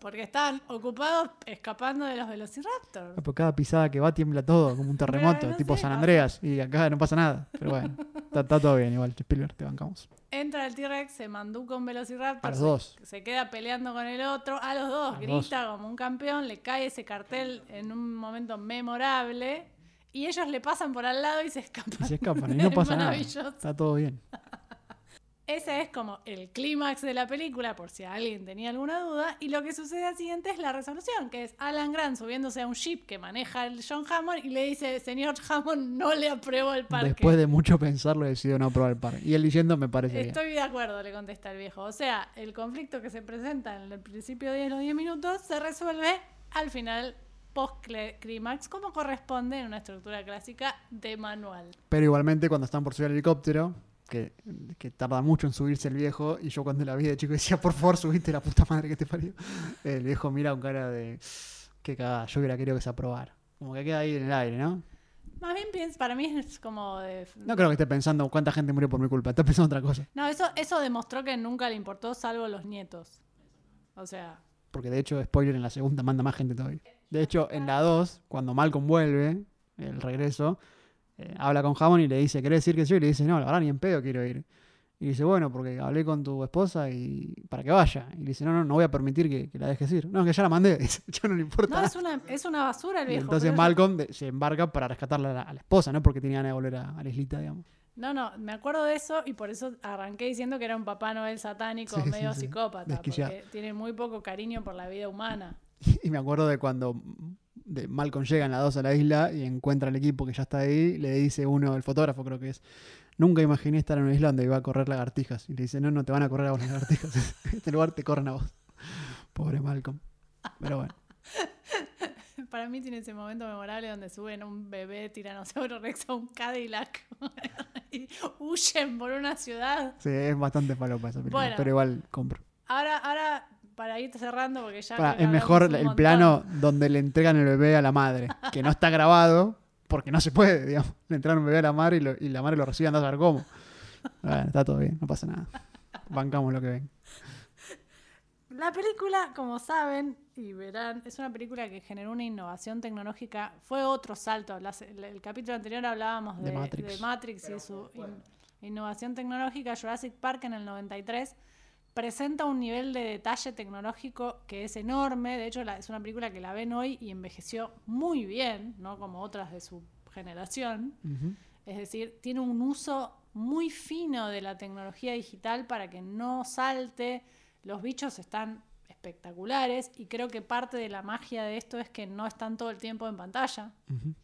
Porque están ocupados escapando de los Velociraptors. Por cada pisada que va tiembla todo, como un terremoto, no tipo sé, San. Andreas, y acá no pasa nada. Pero bueno, está, está todo bien igual, Spielberg, te bancamos. Entra el T-Rex, se manduca un Velociraptor. A los dos. Se queda peleando con el otro. A los dos. A grita como un campeón. Le cae ese cartel en un momento memorable. Y ellos le pasan por al lado y se escapan. Y se escapan, y no pasa nada. Está todo bien. Ese es como el clímax de la película, por si alguien tenía alguna duda. Y lo que sucede al siguiente es la resolución, que es Alan Grant subiéndose a un jeep que maneja el John Hammond y le dice, señor Hammond, no le apruebo el parque. Después de mucho pensarlo, decidió no aprobar el parque. Y él diciendo, me parece bien. Estoy de acuerdo, le contesta el viejo. O sea, el conflicto que se presenta en el principio de los 10 minutos se resuelve al final post-clímax, como corresponde en una estructura clásica de manual. Pero igualmente cuando están por subir al helicóptero, que, que tarda mucho en subirse el viejo, y yo cuando la vi de chico decía, por favor, subiste la puta madre que te parió. El viejo mira con cara de, qué cagada, yo hubiera querido que se aprobara. Como que queda ahí en el aire, ¿no? Más bien, para mí es como de... No creo que esté pensando cuánta gente murió por mi culpa, está pensando otra cosa. No, eso, eso demostró que nunca le importó, salvo los nietos. O sea, Porque de hecho, spoiler, en la segunda manda más gente todavía. De hecho, en la 2, cuando Malcolm vuelve, el regreso, eh, habla con Hammond y le dice, ¿querés decir que sí? Y le dice, no, la verdad ni en pedo quiero ir. Y dice, bueno, porque hablé con tu esposa y para que vaya. Y le dice, no, no, no voy a permitir que, que la dejes ir. No, que ya la mandé. Dice, ya no le importa. no, nada". es una, es una basura el Y viejo. entonces Malcolm se embarca para rescatarla a la, a la esposa, ¿no? Porque tenía ganas de volver a, a la islita, digamos. No, no, me acuerdo de eso y por eso arranqué diciendo que era un Papá Noel satánico, Sí, medio sí. psicópata, porque tiene muy poco cariño por la vida humana. Y me acuerdo de cuando de Malcolm llega en la 2 a la isla y encuentra al equipo que ya está ahí, le dice uno, el fotógrafo creo que es, nunca imaginé estar en una isla donde iba a correr lagartijas. Y le dice, no, no te van a correr a vos las lagartijas, en este lugar te corren a vos. Pobre Malcolm. Pero bueno, Para mí tiene ese momento memorable donde suben un bebé tiranosaurio rex a un Cadillac y huyen por una ciudad. sí, es bastante falopa esa película, Bueno. pero igual compro. Ahora, ahora, para ir cerrando, porque ya... Que es mejor el montón. plano donde le entregan el bebé a la madre, que no está grabado, porque no se puede, digamos. Le entregan un bebé a la madre y, lo- y la madre lo recibe, anda a saber cómo. Bueno, está todo bien, no pasa nada. Bancamos lo que ven. La película, como saben y verán, es una película que generó una innovación tecnológica. Fue otro salto. Las- el, el capítulo anterior hablábamos De de, Matrix. de Matrix y su in- innovación tecnológica. Jurassic Park en el 93 presenta un nivel de detalle tecnológico que es enorme. De hecho, la- es una película que la ven hoy y envejeció muy bien, no como otras de su generación. Es decir, tiene un uso muy fino de la tecnología digital para que no salte. Los bichos están espectaculares y creo que parte de la magia de esto es que no están todo el tiempo en pantalla.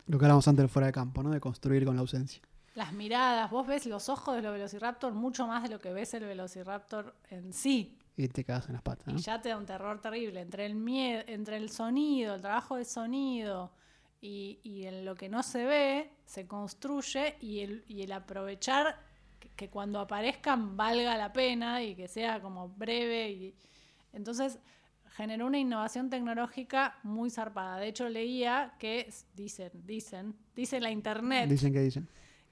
Lo que hablamos antes del fuera de campo, ¿no? De construir con la ausencia. Las miradas, vos ves los ojos de los Velociraptor mucho más de lo que ves el Velociraptor en sí. Y te cagas en las patas, ¿no? Y ya te da un terror terrible. Entre el miedo, entre el sonido, el trabajo de sonido y, y en lo que no se ve, se construye y el, y el aprovechar que, que cuando aparezcan valga la pena y que sea como breve. Y, entonces generó una innovación tecnológica muy zarpada. De hecho, leía que dicen, dicen, dice la internet Dicen que dicen.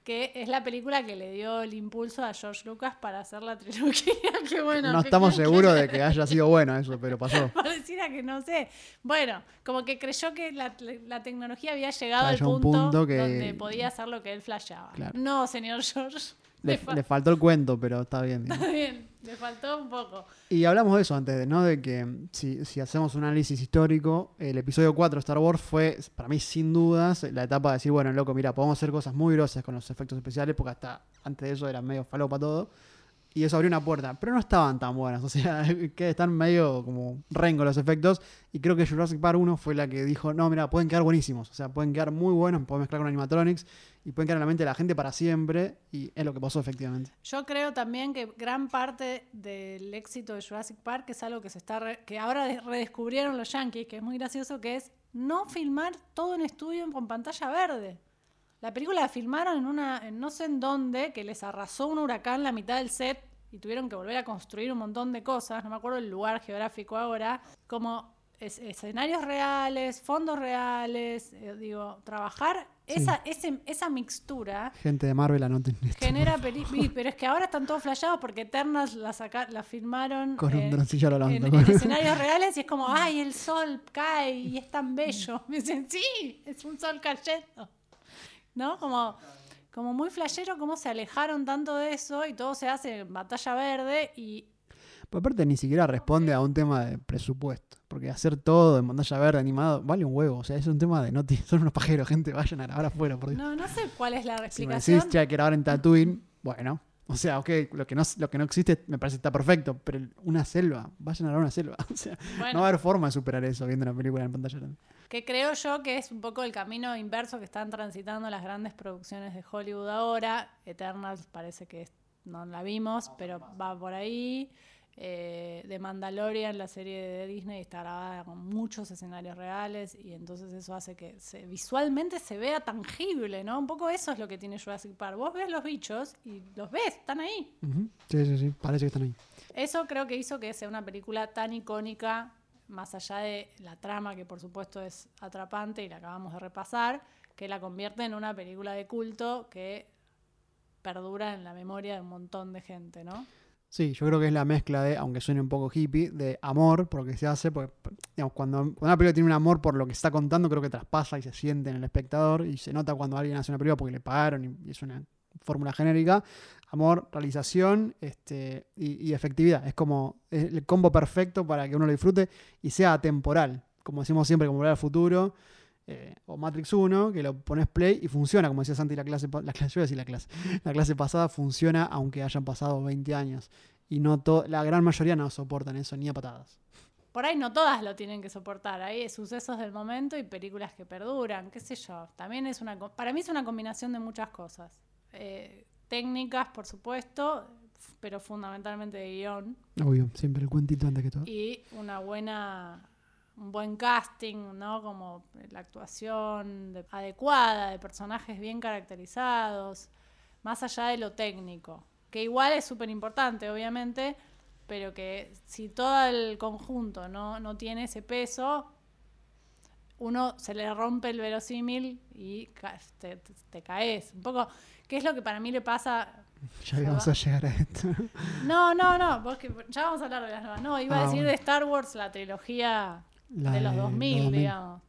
Que es la película que le dio el impulso a George Lucas para hacer la trilogía. que bueno, no que- estamos seguros de que haya sido bueno eso, pero pasó. Pareciera que no sé. Bueno, como que creyó que la, la tecnología había llegado al punto, punto que- donde podía hacer lo que él flasheaba. Claro. No, señor George. Le, Le, fa- le faltó el cuento, pero está bien. digamos. Está bien, le faltó un poco. Y hablamos de eso antes, ¿no? De que mm, si, si hacemos un análisis histórico, el episodio 4 de Star Wars fue, para mí, sin dudas, la etapa de decir, bueno, loco, mira, podemos hacer cosas muy grosas con los efectos especiales, porque hasta antes de eso era medio falopa todo. Y eso abrió una puerta. Pero no estaban tan buenas, o sea, que están medio como rengo los efectos. Y creo que Jurassic Park 1 fue la que dijo, no, mira, pueden quedar buenísimos, o sea, pueden quedar muy buenos, pueden mezclar con animatronics y pueden quedar en la mente de la gente para siempre. Y es lo que pasó efectivamente. Yo creo también que gran parte del éxito de Jurassic Park es algo que se está re- que ahora de- redescubrieron los yankees, que es muy gracioso, que es no filmar todo en estudio con pantalla verde. La película la filmaron en una, en no sé en dónde, que les arrasó un huracán la mitad del set y tuvieron que volver a construir un montón de cosas. No me acuerdo el lugar geográfico ahora. Como es- escenarios reales, fondos reales, eh, digo, trabajar esa, ese- esa mixtura Gente de Marvel anoten esto. genera películas. Pero es que ahora están todos flashados porque Eternals la, saca, la filmaron Con un droncillo a lo en, en escenarios reales y es como, ay, el sol cae y es tan bello. Me dicen, sí, es un sol cayendo. ¿No? Como, como muy flashero, cómo se alejaron tanto de eso y todo se hace en batalla verde y Pero aparte ni siquiera responde a un tema de presupuesto. Porque hacer todo en pantalla verde animado vale un huevo. O sea, es un tema de no son unos pajeros, gente, vayan a grabar afuera, por Dios. no, no sé cuál es la si me explicación. decís, che, que grabar en Tatooine, bueno. O sea, ok, lo que no, lo que no existe me parece que está perfecto, pero una selva, vayan a grabar una selva. O sea, Bueno. no va a haber forma de superar eso viendo una película en pantalla grande. Que creo yo que es un poco el camino inverso que están transitando las grandes producciones de Hollywood ahora. Eternals parece que es- no la vimos, pero va por ahí. Eh, de Mandalorian, la serie de Disney, está grabada con muchos escenarios reales y entonces eso hace que se- visualmente se vea tangible, ¿no? Un poco eso es lo que tiene Jurassic Park. Vos ves los bichos y los ves, están ahí. Sí, sí, sí, parece que están ahí. Eso creo que hizo que sea una película tan icónica, más allá de la trama, que por supuesto es atrapante y la acabamos de repasar, que la convierte en una película de culto que perdura en la memoria de un montón de gente, ¿no? Sí, yo creo que es la mezcla de, aunque suene un poco hippie, de amor por lo que se hace. Porque, digamos, cuando, una película tiene un amor por lo que está contando, creo que traspasa y se siente en el espectador. Y se nota cuando alguien hace una película porque le pagaron y, es una fórmula genérica. Amor, realización este, y, efectividad. Es como el combo perfecto para que uno lo disfrute y sea atemporal. Como decimos siempre, como volver al futuro. Eh, o Matrix 1, que lo pones play y funciona, como decía Santi, la clase, la clase, yo iba a decir la clase, la clase pasada funciona aunque hayan pasado 20 años. Y no to- la gran mayoría no soportan eso ni a patadas. Por ahí no todas lo tienen que soportar, hay sucesos del momento y películas que perduran, qué sé yo. También es una, para mí es una combinación de muchas cosas. Eh, técnicas, por supuesto, pero fundamentalmente de guion. Obvio, siempre el cuentito antes que todo. y una buena un buen casting, ¿no? Como la actuación de- adecuada de personajes bien caracterizados, más allá de lo técnico, que igual es súper importante, obviamente, pero que si todo el conjunto no, no tiene ese peso, uno se le rompe el verosímil y te, te- te caes. Un poco, ¿qué es lo que para mí le pasa Ya vamos a llegar a esto. no, no, no, vos que- ya vamos a hablar de las nuevas. No, iba a Ah, decir de Star Wars la trilogía La de los de 2000, 2000. digamos.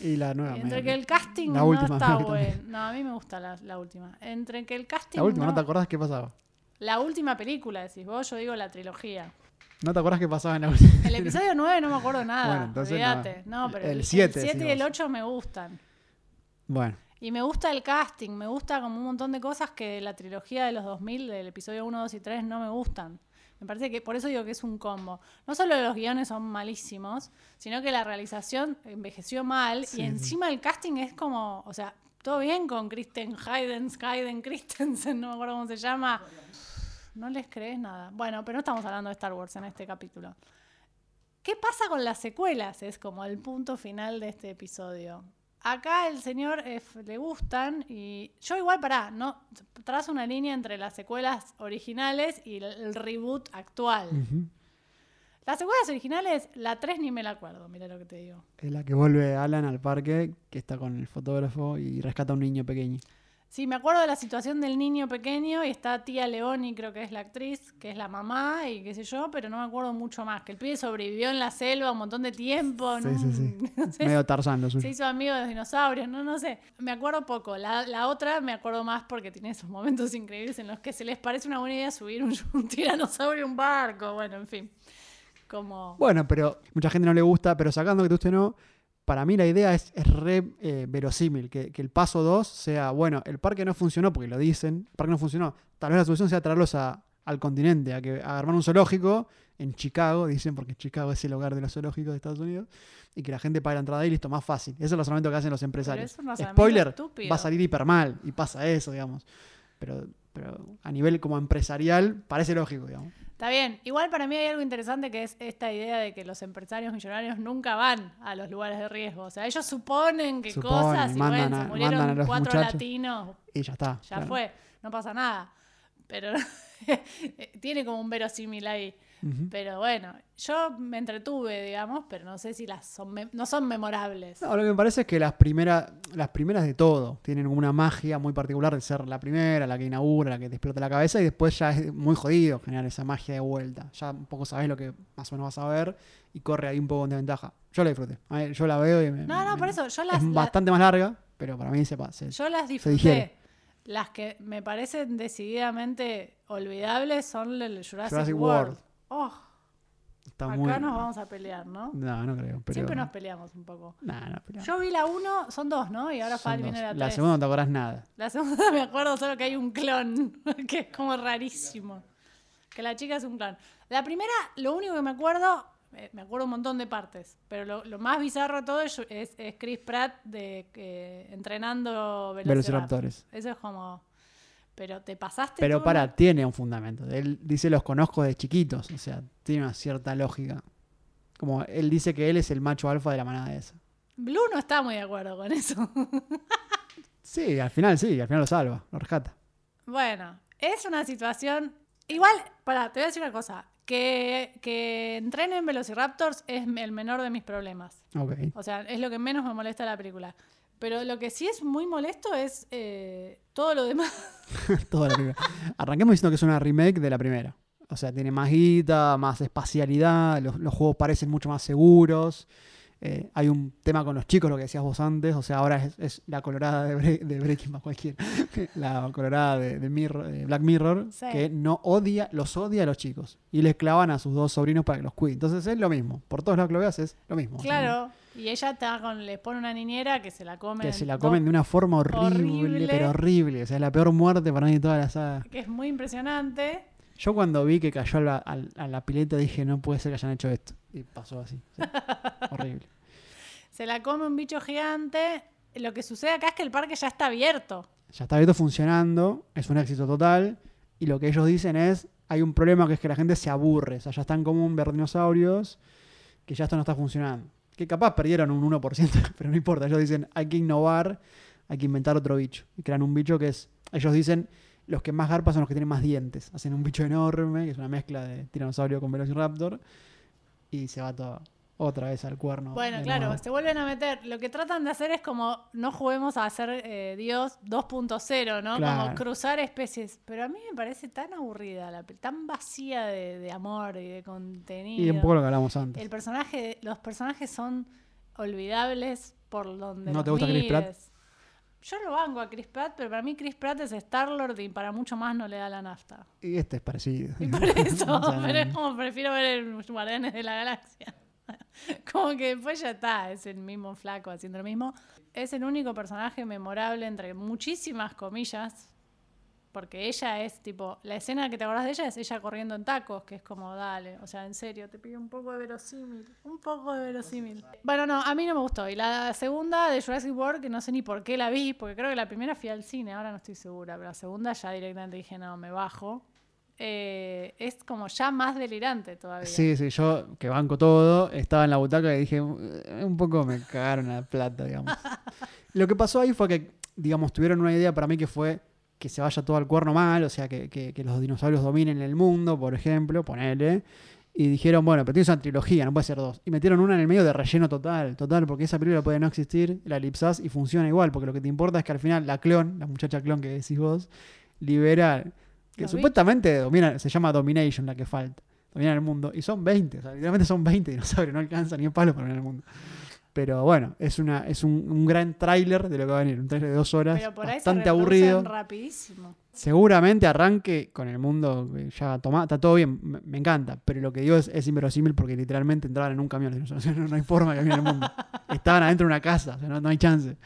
Y la nueva. Entre que el casting la no última, está bueno. No, a mí me gusta la, la última. Entre que el casting. La última, no, ¿no te acordás qué pasaba? La última película, decís vos, yo digo la trilogía. ¿No te acordás qué pasaba en la última? El episodio 9 no me acuerdo nada. Bueno, entonces no. olvídate. no. pero El el siete, 7 y el vos. 8 me gustan. Bueno, Y me gusta el casting, me gusta como un montón de cosas que de la trilogía de los 2000, del episodio 1, 2 y 3, no me gustan. Me parece que por eso digo que es un combo. No solo los guiones son malísimos, sino que la realización envejeció mal Sí, y encima el casting es como, o sea, todo bien con Kristen Hayden, Hayden Christensen, no me acuerdo cómo se llama. No les crees nada. Bueno, pero no estamos hablando de Star Wars en este capítulo. ¿Qué pasa con las secuelas? Es como el punto final de este episodio. Acá el señor eh, f- le gustan y yo igual pará, no trazo una línea entre las secuelas originales y el, el reboot actual. Las secuelas originales, la 3 ni me la acuerdo, mira lo que te digo. es la que vuelve Alan al parque, que está con el fotógrafo y rescata a un niño pequeño. Sí, me acuerdo de la situación del niño pequeño y está tía Leoni, creo que es la actriz, que es la mamá y qué sé yo, pero no me acuerdo mucho más. Que el pibe sobrevivió en la selva un montón de tiempo. Sí, ¿no? sí, sí. No sé, Medio Tarzán lo suyo. se hizo amigo de los dinosaurios, no, no sé. Me acuerdo poco. La, la otra me acuerdo más porque tiene esos momentos increíbles en los que se les parece una buena idea subir un, un tiranosaurio a un barco. Bueno, en fin. Como. Bueno, pero mucha gente no le gusta, pero sacando que tú usted no, para mí la idea es, es re eh, verosímil, que, que el paso 2 sea, bueno, el parque no funcionó porque lo dicen, el parque no funcionó, tal vez la solución sea traerlos a al continente, a que a armar un zoológico en Chicago, dicen, porque Chicago es el hogar de los zoológicos de Estados Unidos, y que la gente pague la entrada y listo, más fácil. Eso es el razonamiento que hacen los empresarios. es razonamiento Spoiler, estúpido. va a salir hiper mal, y pasa eso, digamos. Pero, pero a nivel como empresarial, parece lógico, digamos. Está bien. Igual para mí hay algo interesante que es esta idea de que los empresarios millonarios nunca van a los lugares de riesgo. O sea, ellos suponen que Suponen, cosas y mandan bueno, a- se murieron mandan a los cuatro muchachos. latinos, Y ya está. ya claro. fue, no pasa nada. Pero tiene como un verosímil ahí. Pero bueno, yo me entretuve, digamos, pero no sé si las son no son memorables. No, lo que me parece es que las primeras, las primeras de todo tienen una magia muy particular de ser la primera, la que inaugura, la que te explota la cabeza, y después ya es muy jodido generar esa magia de vuelta. Ya un poco sabes lo que más o menos vas a ver y corre ahí un poco de ventaja. Yo la disfruté. A ver, yo la veo y me, No, no, me- por eso, yo las, es la- bastante más larga, pero para mí se pasa. yo las disfruté. Las que me parecen decididamente olvidables son el Jurassic, Jurassic World. World. Oh, Está acá muy... nos vamos a pelear, ¿no? No, no creo. Pero... Siempre nos peleamos un poco. Nah, no, pero- Yo vi la 1, son dos, ¿no? Y ahora Fal viene la 3. La segunda no te acordás nada. La segunda me acuerdo solo que hay un clon, que es como rarísimo. Que la chica es un clon. La primera, lo único que me acuerdo, eh, me acuerdo un montón de partes, pero lo, lo más bizarro de todo es, Chris Pratt de, eh, entrenando Velociraptor. Velociraptores. Eso es como... Pero te pasaste Pero todo para, tiene un fundamento. Él dice los conozco de chiquitos, o sea, tiene una cierta lógica. Como él dice que él es el macho alfa de la manada esa. Blue no está muy de acuerdo con eso. Sí, al final sí, al final lo salva, lo rescata. Bueno, es una situación. Igual, para, te voy a decir una cosa. Que, que entrenen Velociraptors es el menor de mis problemas. Ok. O sea, es lo que menos me molesta de la película. Pero lo que sí es muy molesto es eh, todo lo demás. Toda la primera. Arranquemos diciendo que es una remake de la primera. O sea, tiene más guita, más espacialidad, los, los juegos parecen mucho más seguros. Eh, hay un tema con los chicos, lo que decías vos antes. O sea, ahora es, es la colorada de, Bre- de Breaking Bad, cualquiera. La colorada de, de Mirror- de Black Mirror, Sí. que no odia, los odia a los chicos. Y les clavan a sus dos sobrinos para que los cuiden. Entonces es lo mismo. Por todos lados que lo veas es lo mismo. Claro. Y ella está con, les pone una niñera que se la come. Que se la comen de una forma horrible, Horrible. pero horrible. O sea, es la peor muerte para mí de toda la saga. Que es muy impresionante. Yo cuando vi que cayó a la, a la pileta dije, no puede ser que hayan hecho esto. Y pasó así. sí. Horrible. Se la come un bicho gigante. Lo que sucede acá es que el parque ya está abierto. Ya está abierto funcionando, es un éxito total. Y lo que ellos dicen es, hay un problema que es que la gente se aburre. O sea, ya están como un ver dinosaurios, que ya esto no está funcionando. Que capaz perdieron un 1%, pero no importa. Ellos dicen, hay que innovar, hay que inventar otro bicho. Y crean un bicho que es, ellos dicen, los que más garpas son los que tienen más dientes. Hacen un bicho enorme, que es una mezcla de tiranosaurio con velociraptor. Y se va todo otra vez al cuerno. Bueno, claro, nuevo. se vuelven a meter. Lo que tratan de hacer es como no juguemos a hacer eh, Dios 2.0, ¿no? Como cruzar especies. Pero a mí me parece tan aburrida, la tan vacía de, de amor y de contenido. Y un poco lo que hablamos antes. El personaje, los personajes son olvidables por donde ¿No los te gusta Chris Pratt? mires. Yo lo banco a Chris Pratt, pero para mí Chris Pratt es Star-Lord y para mucho más no le da la nafta. Y este es parecido. Y por eso, O sea, pero es como prefiero ver el Guardianes de la Galaxia. Como que después ya está, es el mismo flaco haciendo lo mismo. Es el único personaje memorable entre muchísimas comillas. Porque ella es tipo, la escena que te acordás de ella es ella corriendo en tacos, que es como, dale, o sea, en serio, te pido un poco de verosímil, un poco de verosímil. Bueno, no, a mí no me gustó. Y la segunda de Jurassic World, que no sé ni por qué la vi, porque creo que la primera fui al cine, ahora no estoy segura, pero la segunda ya directamente dije, no, me bajo. Eh, es como ya más delirante todavía. Sí, sí, yo que banco todo, estaba en la butaca y dije, "Eh, un poco me cagaron la plata, digamos. Lo que pasó ahí fue que, digamos, tuvieron una idea para mí que fue que se vaya todo al cuerno mal, o sea, que, que- que los dinosaurios dominen el mundo, por ejemplo, ponele. Y dijeron, bueno, pero tienes una trilogía, no puede ser dos. Y metieron una en el medio de relleno total, total, porque esa película puede no existir, la elipsás y funciona igual, porque lo que te importa es que al final la clon, la muchacha clon que decís vos, libera, que supuestamente domina, se llama Domination la que falta, domina el mundo, y son 20, o sea, literalmente son 20 dinosaurios, no alcanza ni el palo para dominar el mundo. Pero bueno, es una es un, un gran tráiler de lo que va a venir, un tráiler de dos horas, Pero por ahí bastante se aburrido. rapidísimo. Seguramente arranque con el mundo que ya toma, está todo bien, me, me encanta, pero lo que digo es, es inverosímil porque literalmente entraban en un camión, o sea, no, no hay forma de caminar el mundo. Estaban adentro de una casa, o sea, no, no hay chance.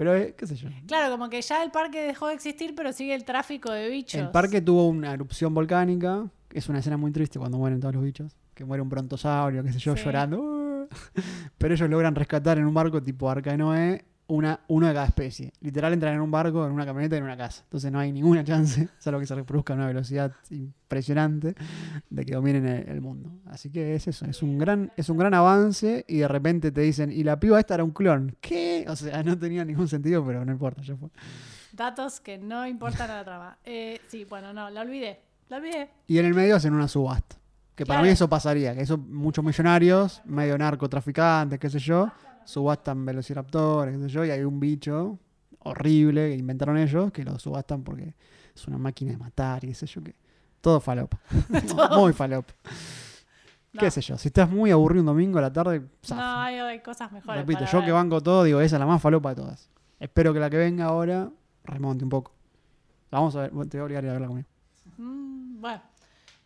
Pero, eh, qué sé yo. Claro, como que ya el parque dejó de existir, pero sigue el tráfico de bichos. El parque tuvo una erupción volcánica. Es una escena muy triste cuando mueren todos los bichos. Que muere un brontosaurio, qué sé yo, Sí. llorando. Pero ellos logran rescatar en un barco tipo Arca de Noé una, uno de cada especie. Literal entran en un barco, en una camioneta y en una casa. Entonces no hay ninguna chance, salvo que se reproduzca a una velocidad impresionante, de que dominen el, el mundo. Así que es eso, es un gran, es un gran avance y de repente te dicen, y la piba esta era un clon. ¿Qué? O sea, no tenía ningún sentido, pero no importa, ya fue. Datos que no importan a la trama. Eh, sí, bueno, no, la olvidé. La olvidé. Y en el medio hacen una subasta. Que para mí eso pasaría, que eso muchos millonarios, medio narcotraficantes, qué sé yo, subastan velociraptores, qué sé yo, y hay un bicho horrible que inventaron ellos, que lo subastan porque es una máquina de matar y qué sé yo, que todo falopa. muy falopa. No. Qué sé yo, si estás muy aburrido un domingo a la tarde, No, zafa. hay, hay cosas mejores. Repito, yo ver. que banco todo, digo, esa es la más falopa de todas. Espero que la que venga ahora remonte un poco. La Vamos a ver, te voy a obligar a ir a verla conmigo. Mm, bueno.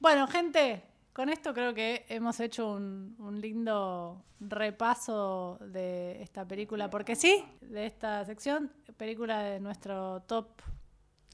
bueno, gente, con esto creo que hemos hecho un, un lindo repaso de esta película, porque sí, de esta sección, película de nuestro top,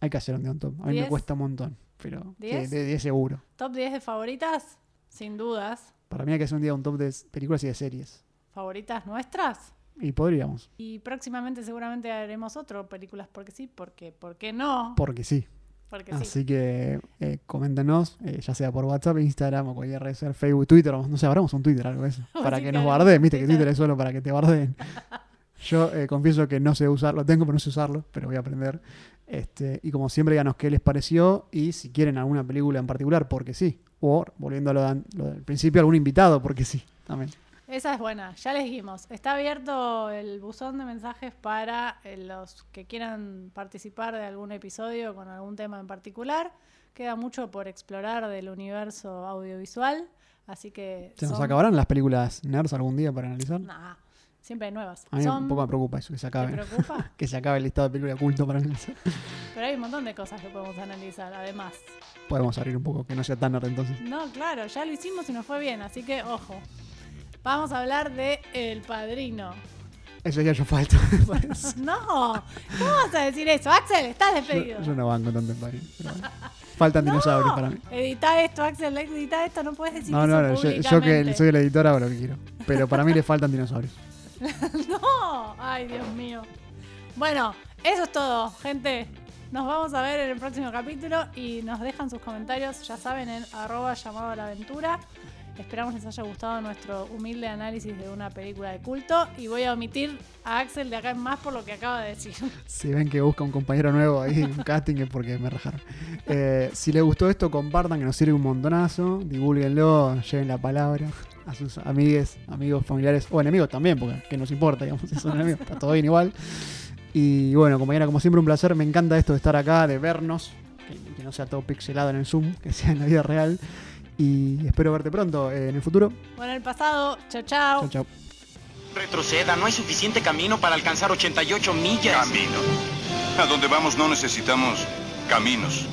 Hay que hacer un día un top. A mí me cuesta un montón, pero que ¿Diez? de 10 seguro. top 10 de favoritas, sin dudas. Para mí hay que hacer un día un top de películas y de series. Favoritas nuestras. Y podríamos, Y próximamente seguramente haremos otro, películas porque sí, porque ¿por qué no? porque sí. Porque sí. Así que eh, coméntenos, eh, ya sea por WhatsApp, Instagram o cualquier red social, Facebook, Twitter. No sé, abramos un Twitter algo de eso. Para Sí, que nos guarden. Viste que Twitter. Es solo para que te guarden. Yo eh, confieso que no sé usarlo, tengo pero no sé usarlo, pero voy a aprender. Este, y como siempre, díganos qué les pareció y si quieren alguna película en particular, porque sí. O, volviendo a lo, de lo del principio, algún invitado, porque sí. También. Esa es buena, ya les dijimos. Está abierto el buzón de mensajes para eh, los que quieran participar de algún episodio con algún tema en particular. Queda mucho por explorar del universo audiovisual, así que... ¿Se nos acabarán las películas nerds algún día para analizar? Nah, siempre hay nuevas. A mí Son- un poco me preocupa eso, que se ¿Te acabe. preocupa? que se acabe el listado de películas culto para analizar. Pero hay un montón de cosas que podemos analizar, además. Podemos abrir un poco, que no sea tan nerd entonces. No, claro, ya lo hicimos y nos fue bien, así que ojo. Vamos a hablar de El Padrino. Eso ya yo falta. No, ¿cómo vas a decir eso? Axel, estás despedido. Yo, yo no banco tanto pero bueno. Faltan dinosaurios para mí. Edita esto, Axel, edita esto, no puedes decir No, eso no, no, yo, yo que soy el editor hago lo que quiero. Pero para mí le faltan dinosaurios. No, ay, Dios mío. Bueno, eso es todo, gente. Nos vamos a ver en el próximo capítulo y nos dejan sus comentarios, ya saben, en arroba llamado a la aventura. Esperamos les haya gustado nuestro humilde análisis de una película de culto y voy a omitir a Axel de acá en más por lo que acaba de decir. Si ven que busca un compañero nuevo ahí, un casting, es porque me rajaron. Eh, si les gustó esto, compartan, que nos sirve un montonazo. Divulguenlo, lleven la palabra a sus amigues, amigos, familiares o enemigos también, porque que nos importa, digamos, si son enemigos, está todo bien igual. Y bueno, compañera, como siempre, un placer. Me encanta esto de estar acá, de vernos, que, que no sea todo pixelado en el Zoom, que sea en la vida real. Y espero verte pronto eh, en el futuro. Bueno, el pasado, chao, chao. Chao, chao. Retroceda, no hay suficiente camino para alcanzar 88 millas. Camino. A donde vamos no necesitamos caminos.